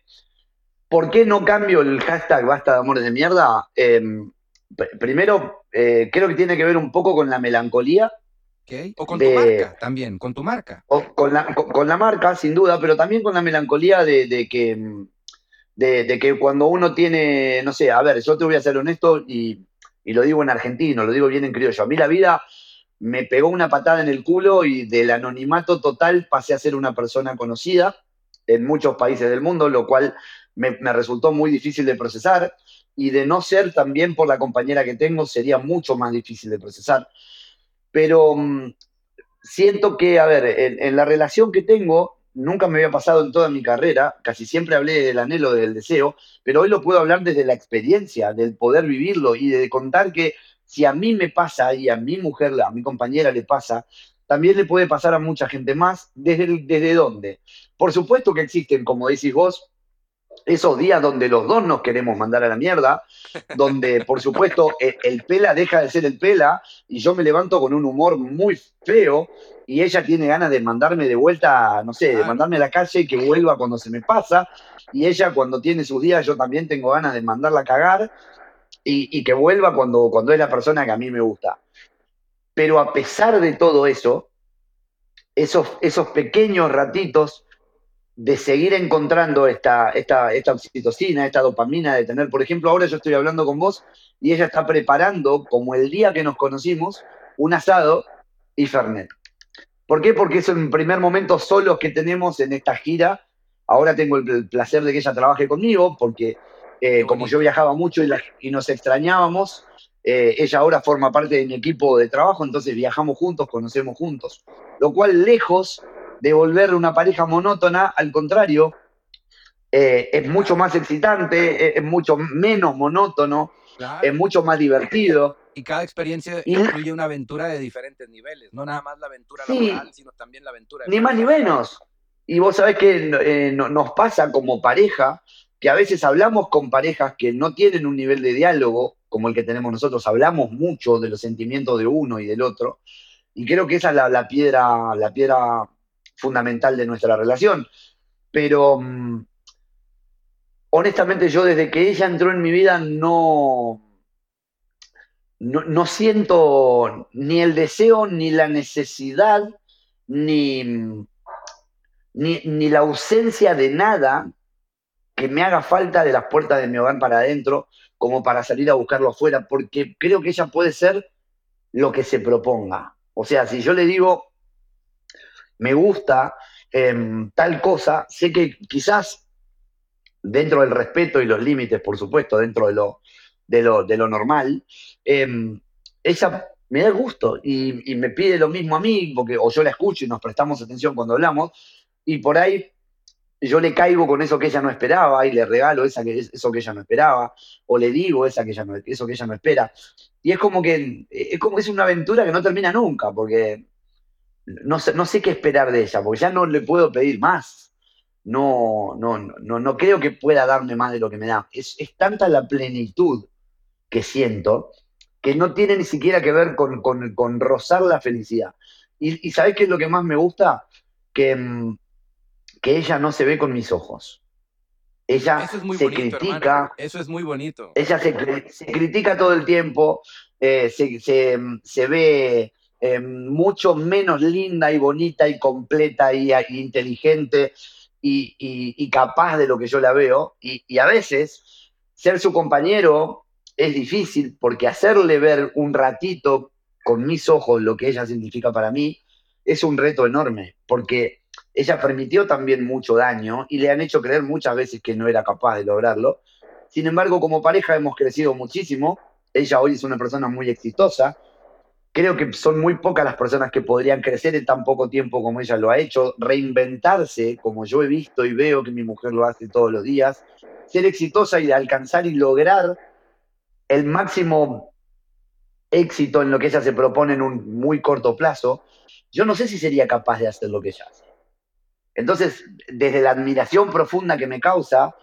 ¿por qué no cambio el hashtag basta de amores de mierda? Eh, pr- primero, eh, creo que tiene que ver un poco con la melancolía. O con De- tu marca también, con tu marca. o con la, con, con la marca, sin duda, pero también con la melancolía de, de que, mm, de, que cuando uno tiene, no sé, a ver, yo te voy a ser honesto y, y lo digo en argentino, lo digo bien en criollo. A mí la vida me pegó una patada en el culo y del anonimato total pasé a ser una persona conocida. en muchos países del mundo, lo cual me, resultó muy difícil de procesar y de no ser también por la compañera que tengo sería mucho más difícil de procesar. Pero mm, siento que, a ver, en la relación que tengo, nunca me había pasado en toda mi carrera, casi siempre hablé del anhelo, del deseo, pero hoy lo puedo hablar desde la experiencia, del poder vivirlo y de contar que si a mí me pasa y a mi mujer, a mi compañera le pasa, también le puede pasar a mucha gente más. ¿Desde, desde dónde? Por supuesto que existen, como decís vos, esos días donde los dos nos queremos mandar a la mierda, donde por supuesto el, el, pela deja de ser el pela y yo me levanto con un humor muy feo y ella tiene ganas de mandarme de vuelta, no sé, de mandarme a la calle y que vuelva cuando se me pasa y ella cuando tiene sus días yo también tengo ganas de mandarla a cagar y, y que vuelva cuando, cuando es la persona que a mí me gusta. Pero a pesar de todo eso, esos, esos pequeños ratitos de seguir encontrando esta, esta, esta oxitocina, esta dopamina, de tener, por ejemplo, ahora yo estoy hablando con vos y ella está preparando, como el día que nos conocimos, un asado y Fernet. ¿Por qué? Porque es un primer momento solos que tenemos en esta gira. Ahora tengo el placer de que ella trabaje conmigo, porque eh, como yo viajaba mucho y, la, y nos extrañábamos, eh, ella ahora forma parte de mi equipo de trabajo, entonces viajamos juntos, conocemos juntos. Lo cual, lejos de volver una pareja monótona, al contrario, eh, es mucho más excitante, es, es mucho menos monótono, es mucho más divertido. Y cada experiencia y, incluye una aventura de diferentes niveles, no nada más la aventura sí, laboral, sino también la aventura. Ni más ni menos. Y vos sabés que eh, no, nos pasa como pareja que a veces hablamos con parejas que no tienen un nivel de diálogo como el que tenemos nosotros, hablamos mucho de los sentimientos de uno y del otro, y creo que esa es la, la piedra, la piedra fundamental de nuestra relación. Pero um, honestamente yo desde que ella entró en mi vida no, no, siento ni el deseo, ni la necesidad, ni, ni, ni, la ausencia de nada que me haga falta de las puertas de mi hogar para adentro, como para salir a buscarlo afuera, porque creo que ella puede ser lo que se proponga. O sea, si yo le digo, me gusta eh, tal cosa, sé que quizás dentro del respeto y los límites, por supuesto, dentro de lo, de lo, de lo normal, eh, ella me da gusto y, me pide lo mismo a mí, porque o yo la escucho y nos prestamos atención cuando hablamos, y por ahí yo le caigo con eso que ella no esperaba y le regalo eso que ella no esperaba, o le digo eso que ella no espera. Y es como que es como es una aventura que no termina nunca, porque no sé, no sé qué esperar de ella, porque ya no le puedo pedir más. No, no, no, no creo que pueda darme más de lo que me da. Es, es tanta la plenitud que siento que no tiene ni siquiera que ver con, con, con rozar la felicidad. Y, y ¿sabes qué es lo que más me gusta? Que, mm, que ella no se ve con mis ojos. Ella se bonito, critica. Hermano. Eso es muy bonito. Ella se, se critica todo el tiempo, eh, se, se, se ve eh, mucho menos linda y bonita y completa y, y inteligente y, y, y, capaz de lo que yo la veo. Y, a veces ser su compañero es difícil porque hacerle ver un ratito con mis ojos lo que ella significa para mí es un reto enorme porque ella permitió también mucho daño y le han hecho creer muchas veces que no era capaz de lograrlo. Sin embargo, como pareja hemos crecido muchísimo. Ella hoy es una persona muy exitosa, creo que son muy pocas las personas que podrían crecer en tan poco tiempo como ella lo ha hecho, reinventarse como yo he visto y veo que mi mujer lo hace todos los días, ser exitosa y alcanzar y lograr el máximo éxito en lo que ella se propone en un muy corto plazo, yo no sé si sería capaz de hacer lo que ella hace. Entonces, desde la admiración profunda que me causa,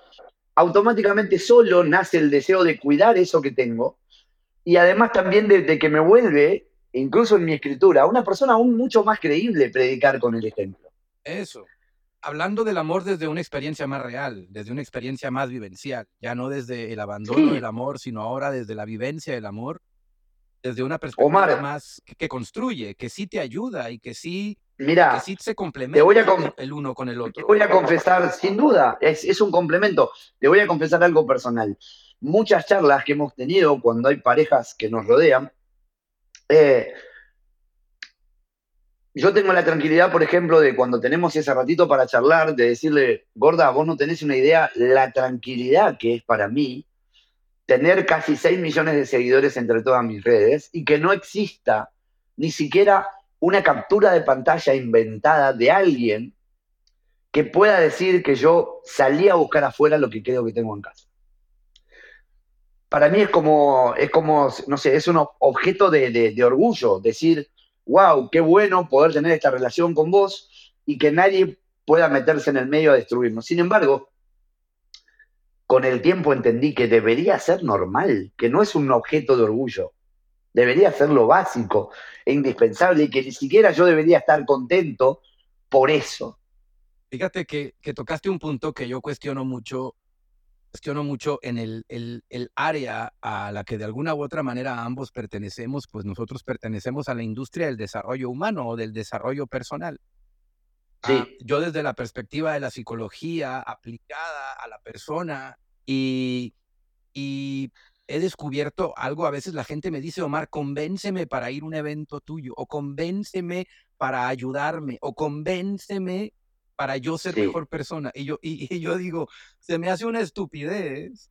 automáticamente solo nace el deseo de cuidar eso que tengo y además también de, que me vuelve incluso en mi escritura, una persona aún mucho más creíble predicar con el ejemplo. Eso. Hablando del amor desde una experiencia más real, desde una experiencia más vivencial, ya no desde el abandono sí. del amor, sino ahora desde la vivencia del amor, desde una perspectiva Omar, más que, que, construye, que sí te ayuda y que sí, mira, que sí se complementa te voy a el uno con el otro. Te voy a confesar, sin duda, es, es un complemento. Te voy a confesar algo personal. Muchas charlas que hemos tenido cuando hay parejas que nos rodean, eh, yo tengo la tranquilidad, por ejemplo, de cuando tenemos ese ratito para charlar, de decirle, gorda, vos no tenés una idea, la tranquilidad que es para mí tener casi 6 millones de seguidores entre todas mis redes y que no exista ni siquiera una captura de pantalla inventada de alguien que pueda decir que yo salí a buscar afuera lo que creo que tengo en casa. Para mí es como, es como no sé, es un objeto de, de orgullo, decir, wow, qué bueno poder tener esta relación con vos y que nadie pueda meterse en el medio a destruirnos. Sin embargo, con el tiempo entendí que debería ser normal, que no es un objeto de orgullo, debería ser lo básico e indispensable y que ni siquiera yo debería estar contento por eso. Fíjate que, tocaste un punto que yo cuestiono mucho, cuestiono mucho en el, el, el, área a la que de alguna u otra manera ambos pertenecemos, pues nosotros pertenecemos a la industria del desarrollo humano o del desarrollo personal. Sí. Ah, yo desde la perspectiva de la psicología aplicada a la persona y, y he descubierto algo, a veces la gente me dice, Omar, convénceme para ir a un evento tuyo, o convénceme para ayudarme, o convénceme para yo ser mejor persona. Y yo, y, yo digo, se me hace una estupidez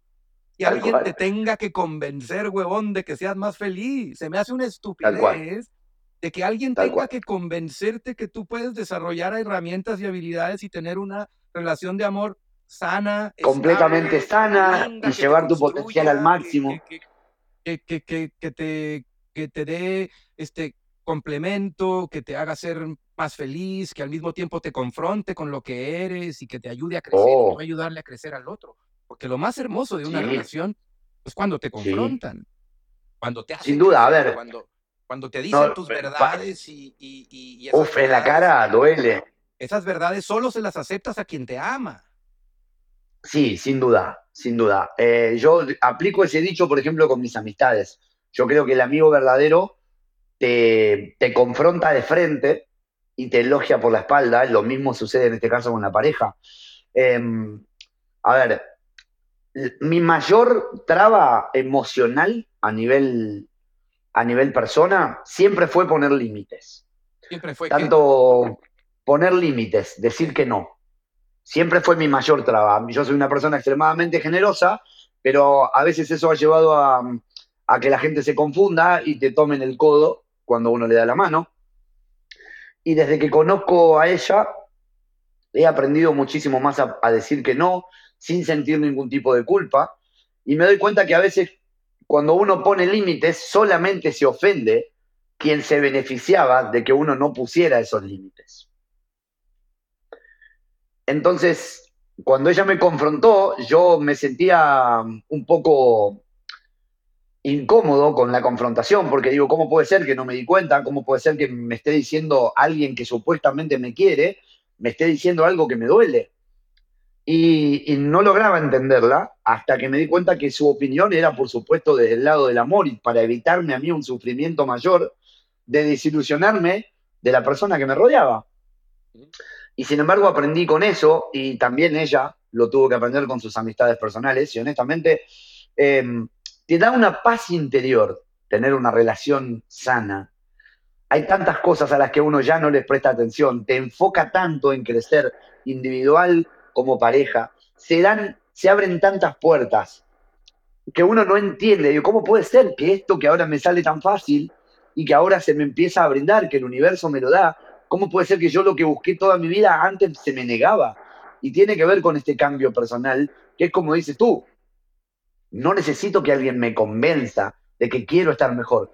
que alguien te tenga que convencer, huevón, de que seas más feliz. Se me hace una estupidez de que alguien tenga que convencerte que tú puedes desarrollar herramientas y habilidades y tener una relación de amor sana, completamente sana y llevar tu potencial al máximo. Que, que, que, te, que te dé este complemento, que te haga ser más feliz, que al mismo tiempo te confronte con lo que eres y que te ayude a crecer y oh. ayudarle a crecer al otro. Porque lo más hermoso de una relación es cuando te confrontan, cuando te hacen Sin duda, a ver. Cuando, cuando te dicen tus verdades y... y, y, Uf, en la cara duele. Esas verdades solo se las aceptas a quien te ama. Sí, sin duda, sin duda. Eh, yo aplico ese dicho, por ejemplo, con mis amistades. Yo creo que el amigo verdadero te, te confronta de frente y te elogia por la espalda. Lo mismo sucede en este caso con la pareja. Em, a ver, mi mayor traba emocional a nivel, a nivel persona siempre fue poner límites. Siempre fue. Tanto poner límites, decir que no siempre fue mi mayor traba. Yo soy una persona extremadamente generosa, pero a veces eso ha llevado a, que la gente se confunda y te tomen el codo cuando uno le da la mano. Y desde que conozco a ella, he aprendido muchísimo más a, a decir que no, sin sentir ningún tipo de culpa. Y me doy cuenta que a veces cuando uno pone límites, solamente se ofende quien se beneficiaba de que uno no pusiera esos límites. Entonces, cuando ella me confrontó, yo me sentía un poco incómodo con la confrontación, porque digo, ¿cómo puede ser que no me di cuenta? ¿Cómo puede ser que me esté diciendo alguien que supuestamente me quiere, me esté diciendo algo que me duele? Y, no lograba entenderla hasta que me di cuenta que su opinión era, por supuesto, desde el lado del amor y para evitarme a mí un sufrimiento mayor de desilusionarme de la persona que me rodeaba. Y sin embargo aprendí con eso y también ella lo tuvo que aprender con sus amistades personales y honestamente em, te da una paz interior tener una relación sana. Hay tantas cosas a las que uno ya no les presta atención, te enfoca tanto en crecer individual como pareja, se dan, se abren tantas puertas que uno no entiende. ¿Cómo puede ser que esto que ahora me sale tan fácil y que ahora se me empieza a brindar, que el universo me lo da, ¿Cómo puede ser que yo lo que busqué toda mi vida antes se me negaba? Y tiene que ver con este cambio personal, que es como dices tú, no necesito que alguien me convenza de que quiero estar mejor.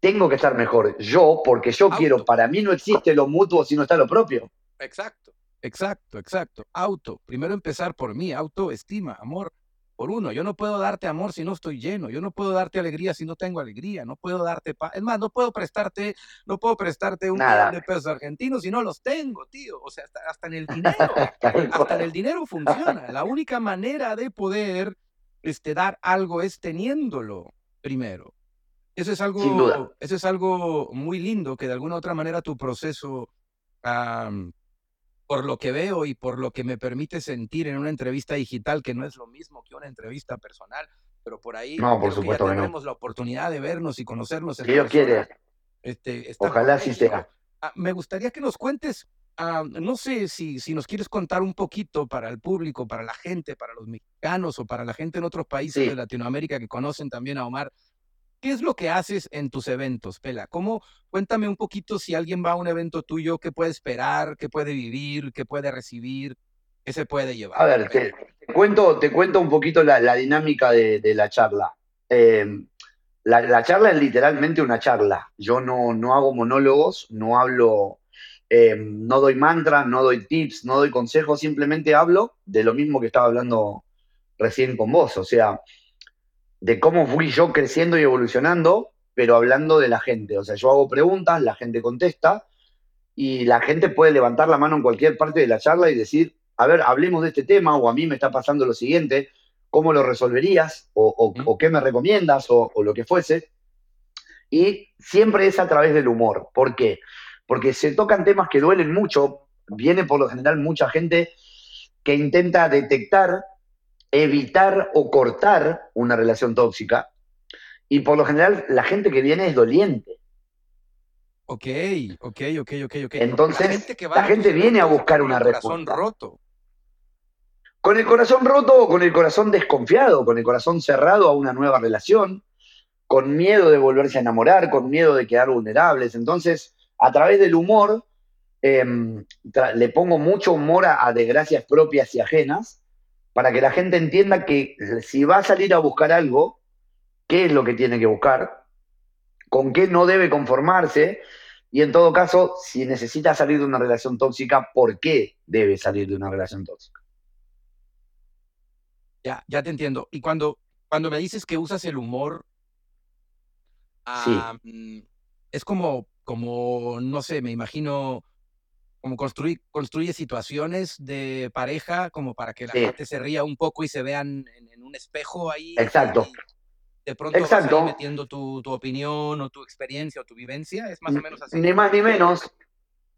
Tengo que estar mejor yo porque yo quiero. Para mí no existe lo mutuo si no está lo propio. Exacto, exacto, exacto. Auto. Primero empezar por mí, autoestima, amor por uno. Yo no puedo darte amor si no estoy lleno. Yo no puedo darte alegría si no tengo alegría. No puedo darte paz. Es más, no puedo prestarte, no puedo prestarte un millón de pesos argentinos si no los tengo, tío. O sea, hasta, en el dinero, hasta en el dinero funciona. La única manera de poder este, dar algo es teniéndolo primero. Eso es algo, eso es algo muy lindo que de alguna u otra manera tu proceso por lo que veo y por lo que me permite sentir en una entrevista digital, que no es lo mismo que una entrevista personal, pero por ahí no, por supuesto tenemos la oportunidad de vernos y conocernos. Si Dios quiere. Este, Ojalá sí sea. Ah, me gustaría que nos cuentes, ah, no sé si, si nos quieres contar un poquito para el público, para la gente, para los mexicanos o para la gente en otros países Sí. de Latinoamérica que conocen también a Omar. ¿Qué es lo que haces en tus eventos, Pela? ¿Cómo? Cuéntame un poquito si alguien va a un evento tuyo, qué puede esperar, qué puede vivir, qué puede recibir, qué se puede llevar. A ver, te, te cuento, te cuento un poquito la, la dinámica de, de la charla. Eh, la, la charla es literalmente una charla. Yo no, no hago monólogos, no hablo, eh, no doy mantras, no doy tips, no doy consejos, simplemente hablo de lo mismo que estaba hablando recién con vos. O sea, de cómo fui yo creciendo y evolucionando, pero hablando de la gente. O sea, yo hago preguntas, la gente contesta y la gente puede levantar la mano en cualquier parte de la charla y decir, a ver, hablemos de este tema o a mí me está pasando lo siguiente, ¿cómo lo resolverías? ¿O, o- o qué me recomiendas? O, o lo que fuese. Y siempre es a través del humor. ¿Por qué? Porque se tocan temas que duelen mucho. Viene por lo general mucha gente que intenta detectar, evitar o cortar una relación tóxica. Y por lo general la gente que viene es doliente. Ok, ok, ok, ok, ok. Entonces, que la gente viene a buscar con una el corazón respuesta. roto. Con el corazón roto o con el corazón desconfiado, con el corazón cerrado a una nueva relación, con miedo de volverse a enamorar, con miedo de quedar vulnerables. Entonces, a través del humor, eh, tra- le pongo mucho humor a, a desgracias propias y ajenas, para que la gente entienda que si va a salir a buscar algo, qué es lo que tiene que buscar, con qué no debe conformarse, y en todo caso, si necesita salir de una relación tóxica, ¿por qué debe salir de una relación tóxica? Ya, ya te entiendo. Y cuando, cuando me dices que usas el humor, mm, es como, como, no sé, me imagino como construir, construye situaciones de pareja como para que la Sí. gente se ría un poco y se vean en, en un espejo ahí. Exacto. de pronto vas Exacto. metiendo tu, tu opinión o tu experiencia o tu vivencia. Es más o menos así. Ni más ni menos.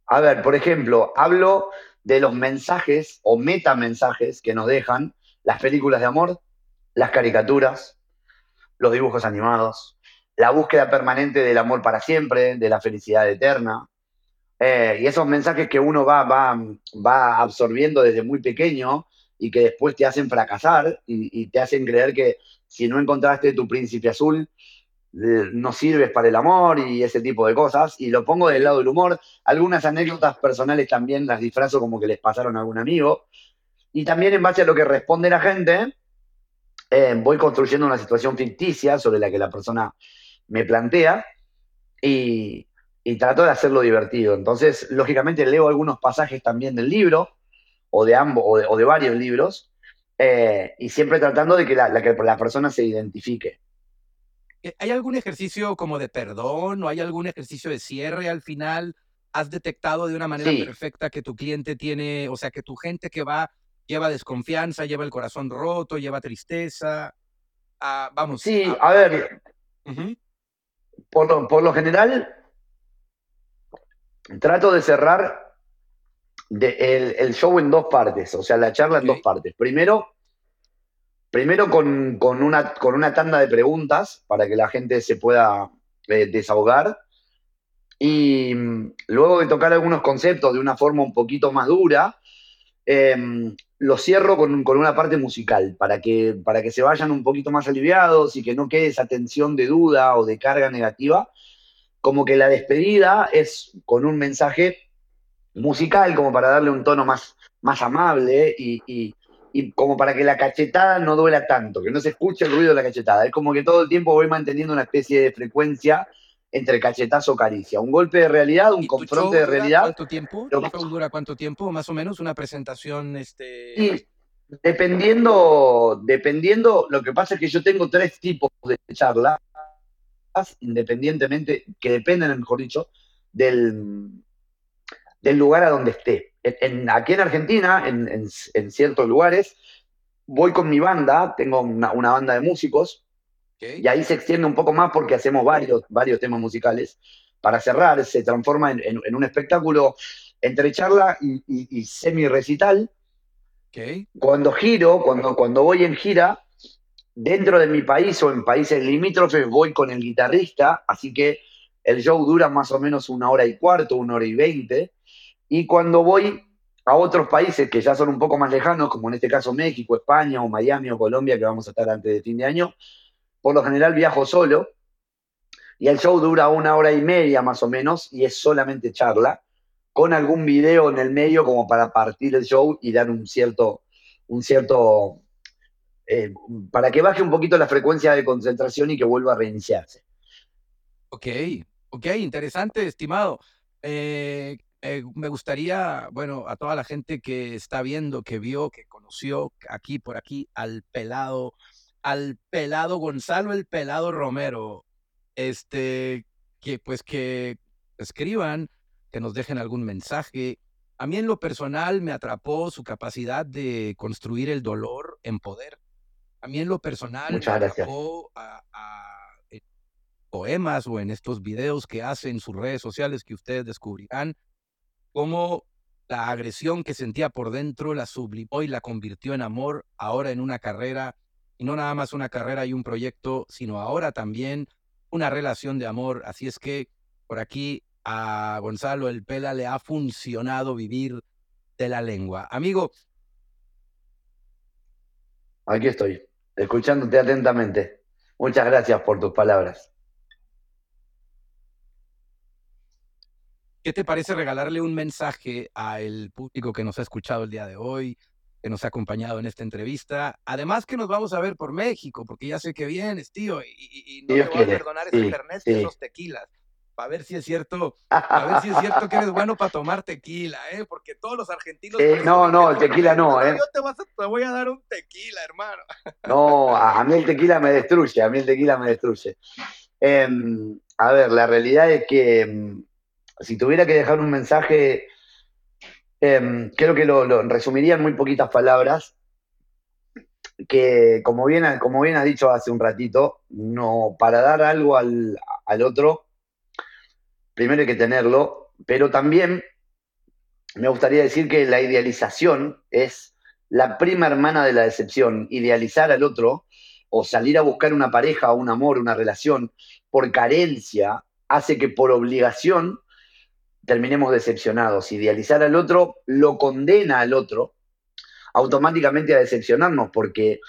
A ver, por ejemplo, hablo de los mensajes o metamensajes que nos dejan las películas de amor, las caricaturas, los dibujos animados, la búsqueda permanente del amor para siempre, de la felicidad eterna. Eh, y esos mensajes que uno va, va, va absorbiendo desde muy pequeño y que después te hacen fracasar y, te hacen creer que si no encontraste tu príncipe azul, eh, no sirves para el amor y ese tipo de cosas. Y lo pongo del lado del humor. Algunas anécdotas personales también las disfrazo como que les pasaron a algún amigo. Y también en base a lo que responde la gente, eh, voy construyendo una situación ficticia sobre la que la persona me plantea y, y trato de hacerlo divertido. Entonces, lógicamente, leo algunos pasajes también del libro, o de ambos, o de, o de varios libros, eh, y siempre tratando de que la, la- que la persona se identifique. Eh, ¿Hay algún ejercicio como de perdón o hay algún ejercicio de cierre al final? ¿Has detectado de una manera Sí. perfecta que tu cliente tiene, o sea, que tu gente que va lleva desconfianza, lleva el corazón roto, lleva tristeza? Ah, vamos. Sí, ah, a ver, ujú, por lo, por lo general, trato de cerrar de- el, el show en dos partes, o sea, la charla en dos partes. Primero, primero con, con una, con una tanda de preguntas para que la gente se pueda eh, desahogar. Y mm, luego de tocar algunos conceptos de una forma un poquito más dura, eh, lo cierro con, con una parte musical, para que, para que se vayan un poquito más aliviados y que no quede esa tensión de duda o de carga negativa. Como que la despedida es con un mensaje musical, como para darle un tono más, más amable y, y- y como para que la cachetada no duela tanto, que no se escuche el ruido de la cachetada. Es como que todo el tiempo voy manteniendo una especie de frecuencia entre cachetazo caricia. Un golpe de realidad, un ¿Y tu confronte de realidad. ¿Cuánto tiempo? Lo- ¿Tu show dura cuánto tiempo? Más o menos una presentación, este. Y dependiendo, dependiendo, lo que pasa es que yo tengo tres tipos de charlas, independientemente, que dependen, mejor dicho, del, del lugar a donde esté. En- aquí en Argentina, en, en- en ciertos lugares, voy con mi banda, tengo una, una banda de músicos, y ahí se extiende un poco más porque hacemos varios, varios temas musicales. Para cerrar, se transforma en, un espectáculo entre charla y, y- y semi-recital. Cuando giro, cuando, cuando voy en gira, dentro de mi país o en países limítrofes voy con el guitarrista, así que El show dura más o menos una hora y cuarto, una hora y veinte. Y cuando voy a otros países que ya son un poco más lejanos, como en este caso México, España o Miami o Colombia, que vamos a estar antes de fin de año, por lo general viajo solo y el show dura una hora y media más o menos y es solamente charla, con algún video en el medio como para partir el show y dar un cierto, un cierto, eh, para que baje un poquito la frecuencia de concentración y que vuelva a reiniciarse. Ok, ok, interesante, estimado. Eh, eh, me gustaría, bueno, a toda la gente que está viendo, que vio, que conoció aquí por aquí al pelado, al pelado Gonzalo el pelado Romero, este, que pues que escriban, que nos dejen algún mensaje. A mí en lo personal me atrapó su capacidad de construir el dolor en poder. A mí en lo personal Muchas gracias. a, poemas o en estos videos que hace en sus redes sociales que ustedes descubrirán, cómo la agresión que sentía por dentro la sublimó y la convirtió en amor, ahora en una carrera, y no nada más una carrera y un proyecto, sino ahora también una relación de amor. Así es que por aquí a Gonzalo el Pela le ha funcionado vivir de la lengua. Amigo. Aquí estoy, escuchándote atentamente. Muchas gracias por tus palabras. ¿Qué te parece regalarle un mensaje al público que nos ha escuchado el día de hoy, que nos ha acompañado en esta entrevista? Además que nos vamos a ver por México, porque ya sé que vienes, tío, y, y, no Dios me voy a perdonar sí, ese internet y sí. esos tequilas. A ver si es cierto, a ver si es cierto que eres bueno para tomar tequila, ¿eh? Porque todos los argentinos... Eh, no, no, el tequila no, ¿eh? Yo te, vas a- te voy a dar un tequila, hermano. No, a, mí el tequila me destruye, a mí el tequila me destruye. Em, a ver, la realidad es que em, si tuviera que dejar un mensaje, em, creo que lo, lo resumiría en muy poquitas palabras, que como bien, ha- como bien has dicho hace un ratito, no, para dar algo al, al otro, primero hay que tenerlo, pero también me gustaría decir que la idealización es la prima hermana de la decepción. Idealizar al otro o salir a buscar una pareja, un amor, una relación por carencia hace que por obligación terminemos decepcionados. Idealizar al otro lo condena al otro automáticamente a decepcionarnos porque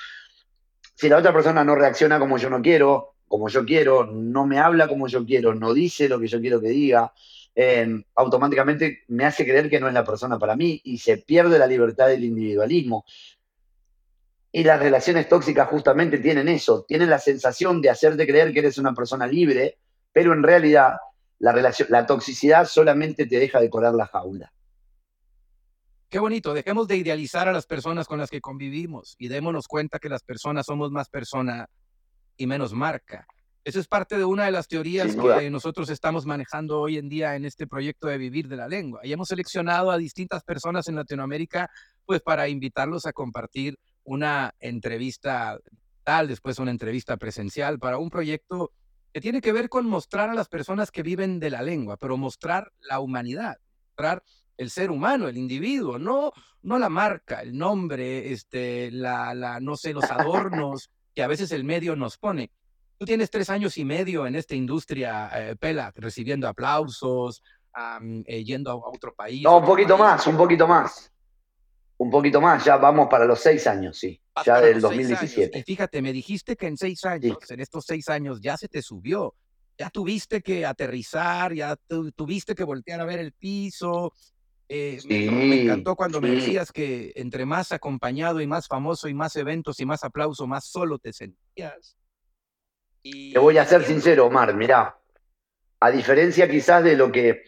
si la otra persona no reacciona como yo no quiero, como yo quiero, no me habla como yo quiero, no dice lo que yo quiero que diga, eh, automáticamente me hace creer que no es la persona para mí y se pierde la libertad del individualismo. Y las relaciones tóxicas justamente tienen eso, tienen la sensación de hacerte creer que eres una persona libre, pero en realidad la, la toxicidad solamente te deja decorar la jaula. Qué bonito, dejemos de idealizar a las personas con las que convivimos y démonos cuenta que las personas somos más persona y menos marca. Eso es parte de una de las teorías que nosotros estamos manejando hoy en día en este proyecto de Vivir de la Lengua. Y hemos seleccionado a distintas personas en Latinoamérica pues para invitarlos a compartir una entrevista tal, después una entrevista presencial para un proyecto que tiene que ver con mostrar a las personas que viven de la lengua, pero mostrar la humanidad, mostrar el ser humano, el individuo, no, no la marca, el nombre, este, la, la, no sé, los adornos que a veces el medio nos pone. Tú tienes tres años y medio en esta industria, eh, Pela, recibiendo aplausos, um, eh, yendo a, otro país. No, un poquito país. más, un poquito más. Un poquito más, ya vamos para los seis años, sí. Vas ya del 2017. Y fíjate, me dijiste que en seis años, sí. en estos seis años, ya se te subió. Ya tuviste que aterrizar, ya tu, tuviste que voltear a ver el piso, eh, sí, me, encantó cuando sí. me decías que entre más acompañado y más famoso y más eventos y más aplauso, más solo te sentías. Y... Te voy a ser sincero, Omar, mirá, a diferencia quizás de lo que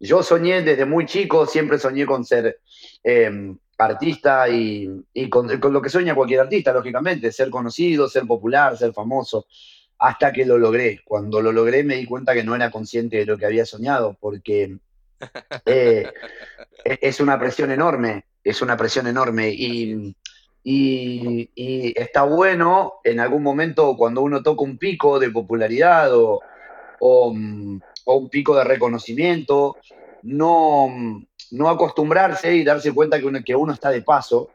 yo soñé desde muy chico, siempre soñé con ser eh, artista y, y con, con, lo que sueña cualquier artista, lógicamente, ser conocido, ser popular, ser famoso, hasta que lo logré. Cuando lo logré me di cuenta que no era consciente de lo que había soñado, porque eh, es una presión enorme, es una presión enorme. Y, y, está bueno en algún momento cuando uno toca un pico de popularidad o, o, un pico de reconocimiento, no, no, acostumbrarse y darse cuenta que uno, que uno está de paso,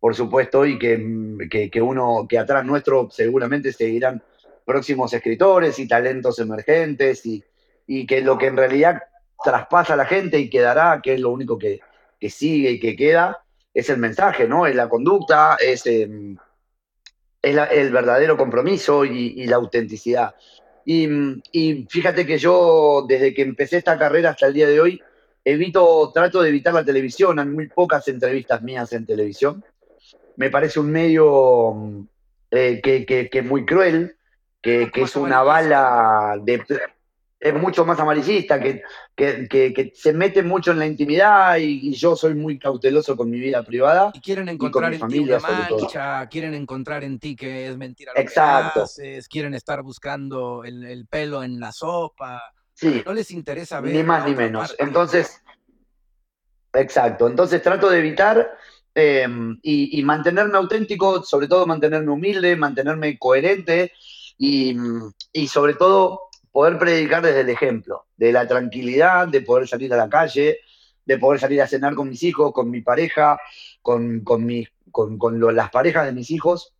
por supuesto, y que, que, que uno, que atrás nuestro seguramente seguirán próximos escritores y talentos emergentes y, y que lo que en realidad traspasa a la gente y quedará, que es lo único que, que sigue y que queda, es el mensaje, ¿no? Es la conducta, es, em, es la- el verdadero compromiso y, y la autenticidad. Y, y fíjate que yo, desde que empecé esta carrera hasta el día de hoy, evito, trato de evitar la televisión, hay muy pocas entrevistas mías en televisión. Me parece un medio eh, que, que- que es muy cruel, que, que es una bala de... Es mucho más amarillista, que, que, que- que se mete mucho en la intimidad y, y yo soy muy cauteloso con mi vida privada. Y quieren con encontrar mi en ti familia, una mancha, quieren encontrar en ti que es mentira lo Exacto. que haces, quieren estar buscando el, el pelo en la sopa. Sí, No les interesa ver ni más ni menos. parte. Entonces, exacto. Entonces trato de evitar eh, y, y mantenerme auténtico, sobre todo mantenerme humilde, mantenerme coherente y, y sobre todo poder predicar desde el ejemplo, de la tranquilidad, de poder salir a la calle, de poder salir a cenar con mis hijos, con mi pareja, con, con, mis- con, con lo- las parejas de mis hijos.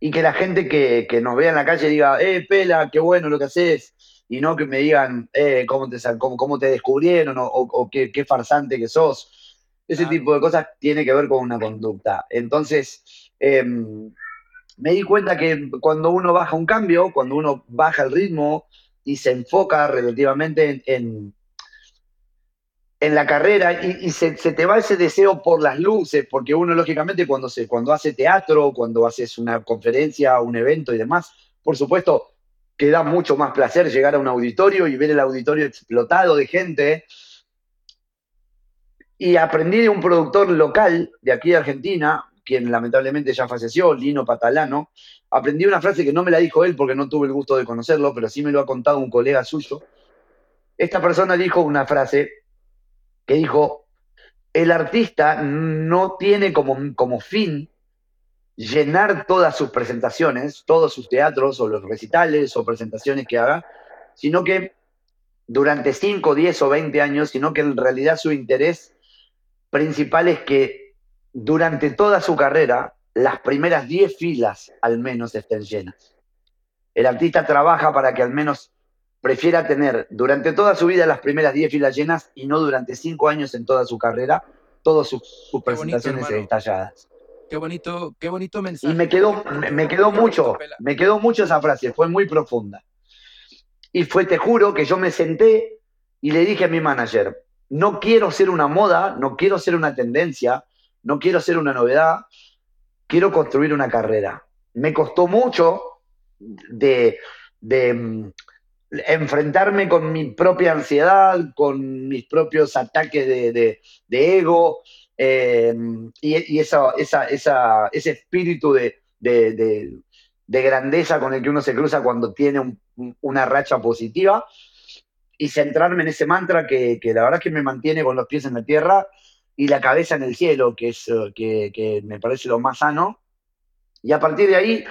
Y que la gente que, que nos vea en la calle diga, eh, pela, qué bueno lo que haces, y no que me digan eh, cómo, te, sal- cómo, cómo te descubrieron o, o- o qué, qué farsante que sos. Ese tipo de cosas tiene que ver con una conducta. Entonces, em, me di cuenta que cuando uno baja un cambio, cuando uno baja el ritmo y se enfoca relativamente en, en, la carrera y, se te va ese deseo por las luces, porque uno lógicamente cuando, se, cuando hace teatro, cuando haces una conferencia, un evento y demás, por supuesto que da mucho más placer llegar a un auditorio y ver el auditorio explotado de gente. Y aprendí de un productor local de aquí de Argentina, quien lamentablemente ya falleció, Lino Patalano, aprendí una frase que no me la dijo él porque no tuve el gusto de conocerlo, pero sí me lo ha contado un colega suyo. Esta persona dijo una frase que dijo, el artista no tiene como, como fin llenar todas sus presentaciones, todos sus teatros o los recitales o presentaciones que haga, sino que durante 5, 10 o 20 años, sino que en realidad su interés principal es que durante toda su carrera, las primeras 10 filas al menos estén llenas. El artista trabaja para que al menos prefiera tener durante toda su vida las primeras 10 filas llenas y no durante 5 años en toda su carrera todas sus, bonito, presentaciones hermano. estalladas. Qué bonito, qué bonito mensaje. Y me quedó, me, me quedó bonito, mucho, me quedó mucho esa frase, fue muy profunda. Y fue, te juro, que yo me senté y le dije a mi manager, no quiero ser una moda, no quiero ser una tendencia, no quiero ser una novedad, quiero construir una carrera. Me costó mucho de, mm, enfrentarme con mi propia ansiedad, con mis propios ataques de, ego eh, y, ese espíritu de, de- de- de grandeza con el que uno se cruza cuando tiene un- una racha positiva y centrarme en ese mantra que, que la verdad es que me mantiene con los pies en la tierra y la cabeza en el cielo, que es eh, que, me parece lo más sano. Y a partir de ahí,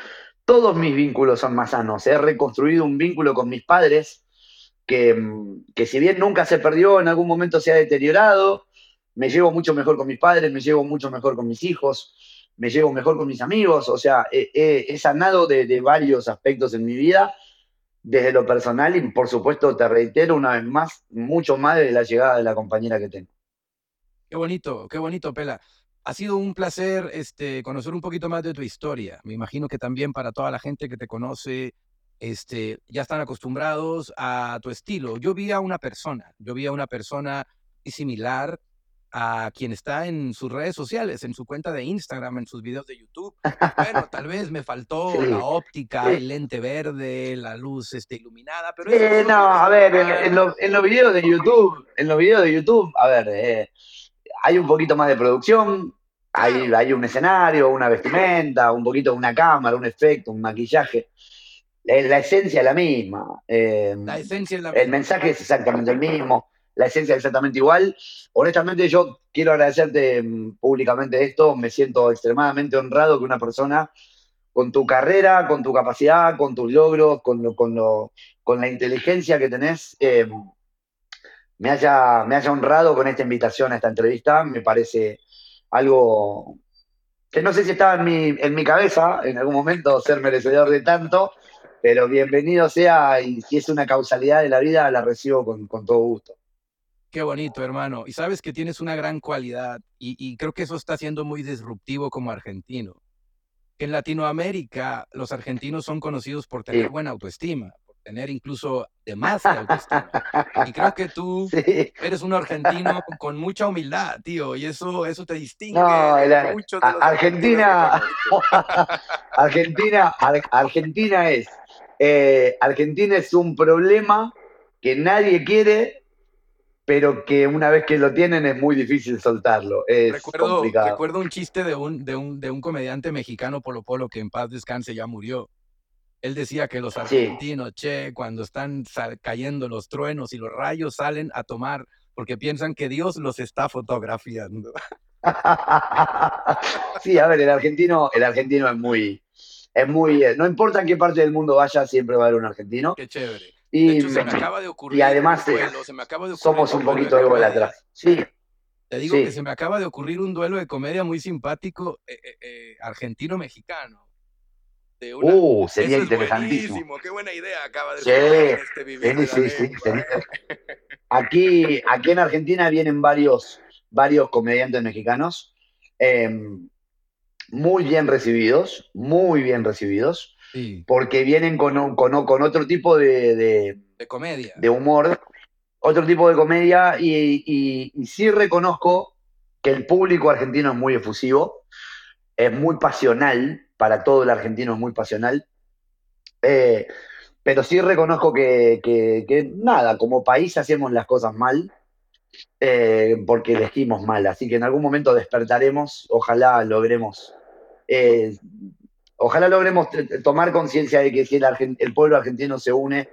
todos mis vínculos son más sanos. He reconstruido un vínculo con mis padres que, mm, que si bien nunca se perdió, en algún momento se ha deteriorado. Me llevo mucho mejor con mis padres, me llevo mucho mejor con mis hijos, me llevo mejor con mis amigos. O sea, he sanado de, de varios aspectos en mi vida, desde lo personal y por supuesto, te reitero una vez más, mucho más de la llegada de la compañera que tengo. Qué bonito, qué bonito, Pela. Ha sido un placer este, conocer un poquito más de tu historia. Me imagino que también para toda la gente que te conoce, este, ya están acostumbrados a tu estilo. Yo vi a una persona, yo vi a una persona similar a quien está en sus redes sociales, en su cuenta de Instagram, en sus videos de YouTube. Bueno, tal vez me faltó Sí, la óptica, sí. el lente verde, la luz este, iluminada, pero Eh, no, a ver, en los, en los videos de YouTube, en los videos de YouTube, a ver, eh, hay un poquito más de producción, hay, hay un escenario, una vestimenta, un poquito una cámara, un efecto, un maquillaje. La, la esencia es la misma. eh, La esencia es la el mensaje es exactamente el mismo, la esencia es exactamente igual. Honestamente, yo quiero agradecerte mm, públicamente esto. Me siento extremadamente honrado que una persona con tu carrera, con tu capacidad, con tus logros, con, lo- con, lo- con la inteligencia que tenés, eh, me, haya, me haya honrado con esta invitación a esta entrevista. Me parece algo que no sé si estaba en mi, en mi cabeza en algún momento ser merecedor de tanto, pero bienvenido sea y si es una causalidad de la vida, la recibo con, con todo gusto. Qué bonito, hermano. Y sabes que tienes una gran cualidad y, y creo que eso está siendo muy disruptivo como argentino. En Latinoamérica, los argentinos son conocidos por tener Sí. buena autoestima, tener incluso de más de autoestima. Y creo que tú Sí. eres un argentino con mucha humildad, tío, y eso, eso te distingue No, la- de los Argentina. Argentina, Ar- Argentina es, eh, Argentina es un problema que nadie quiere, pero que una vez que lo tienen es muy difícil soltarlo. Es Recuerdo, complicado. recuerdo un chiste de un, de, un, de un comediante mexicano, Polo Polo, que en paz descanse ya murió. Él decía que los Sí. argentinos, che, cuando están cayendo los truenos y los rayos salen a tomar porque piensan que Dios los está fotografiando. sí, a ver, el argentino, el argentino es muy, es muy, eh, no importa en qué parte del mundo vaya, siempre va a haber un argentino. Qué chévere. De Y hecho, se me acaba de ocurrir además, eh, duelo, se me acaba de ocurrir somos un duelo de poquito comedia. ególatras. Sí, Te digo Sí. que se me acaba de ocurrir un duelo de comedia muy simpático eh, eh, eh, argentino-mexicano. Una- uh, sería interesantísimo. qué buena idea acaba de Sí, este vivir Sí, sí. Aquí, aquí en Argentina vienen varios, varios comediantes mexicanos eh, muy bien recibidos, muy bien recibidos, Sí, porque vienen con, con, otro tipo de, de- de comedia. de humor, otro tipo de comedia, y, y- y sí reconozco que el público argentino es muy efusivo, es muy pasional, para todo el argentino es muy pasional, eh, pero sí reconozco que, nada, como país hacemos las cosas mal, eh, porque elegimos mal, así que en algún momento despertaremos, ojalá logremos, eh, ojalá logremos tomar conciencia de que si el, pueblo argentino se une,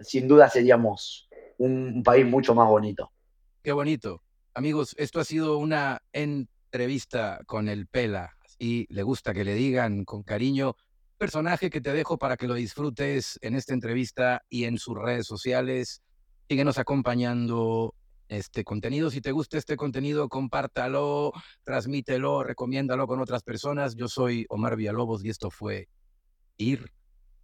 sin duda seríamos un, un país mucho más bonito. Qué bonito. Amigos, esto ha sido una entrevista con el Pela. Y le gusta que le digan con cariño. Personaje que te dejo para que lo disfrutes en esta entrevista y en sus redes sociales. Síguenos acompañando este contenido. Si te gusta este contenido, compártalo, transmítelo, recomiéndalo con otras personas. Yo soy Omar Villalobos y esto fue Ir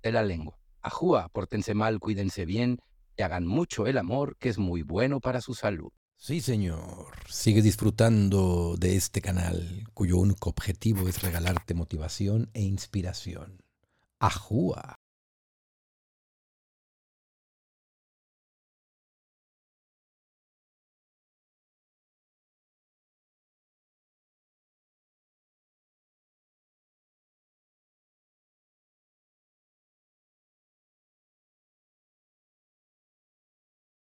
de la Lengua. Ajúa, pórtense mal, cuídense bien y hagan mucho el amor, que es muy bueno para su salud. Sí, señor. Sigue disfrutando de este canal, cuyo único objetivo es regalarte motivación e inspiración. Ajúa.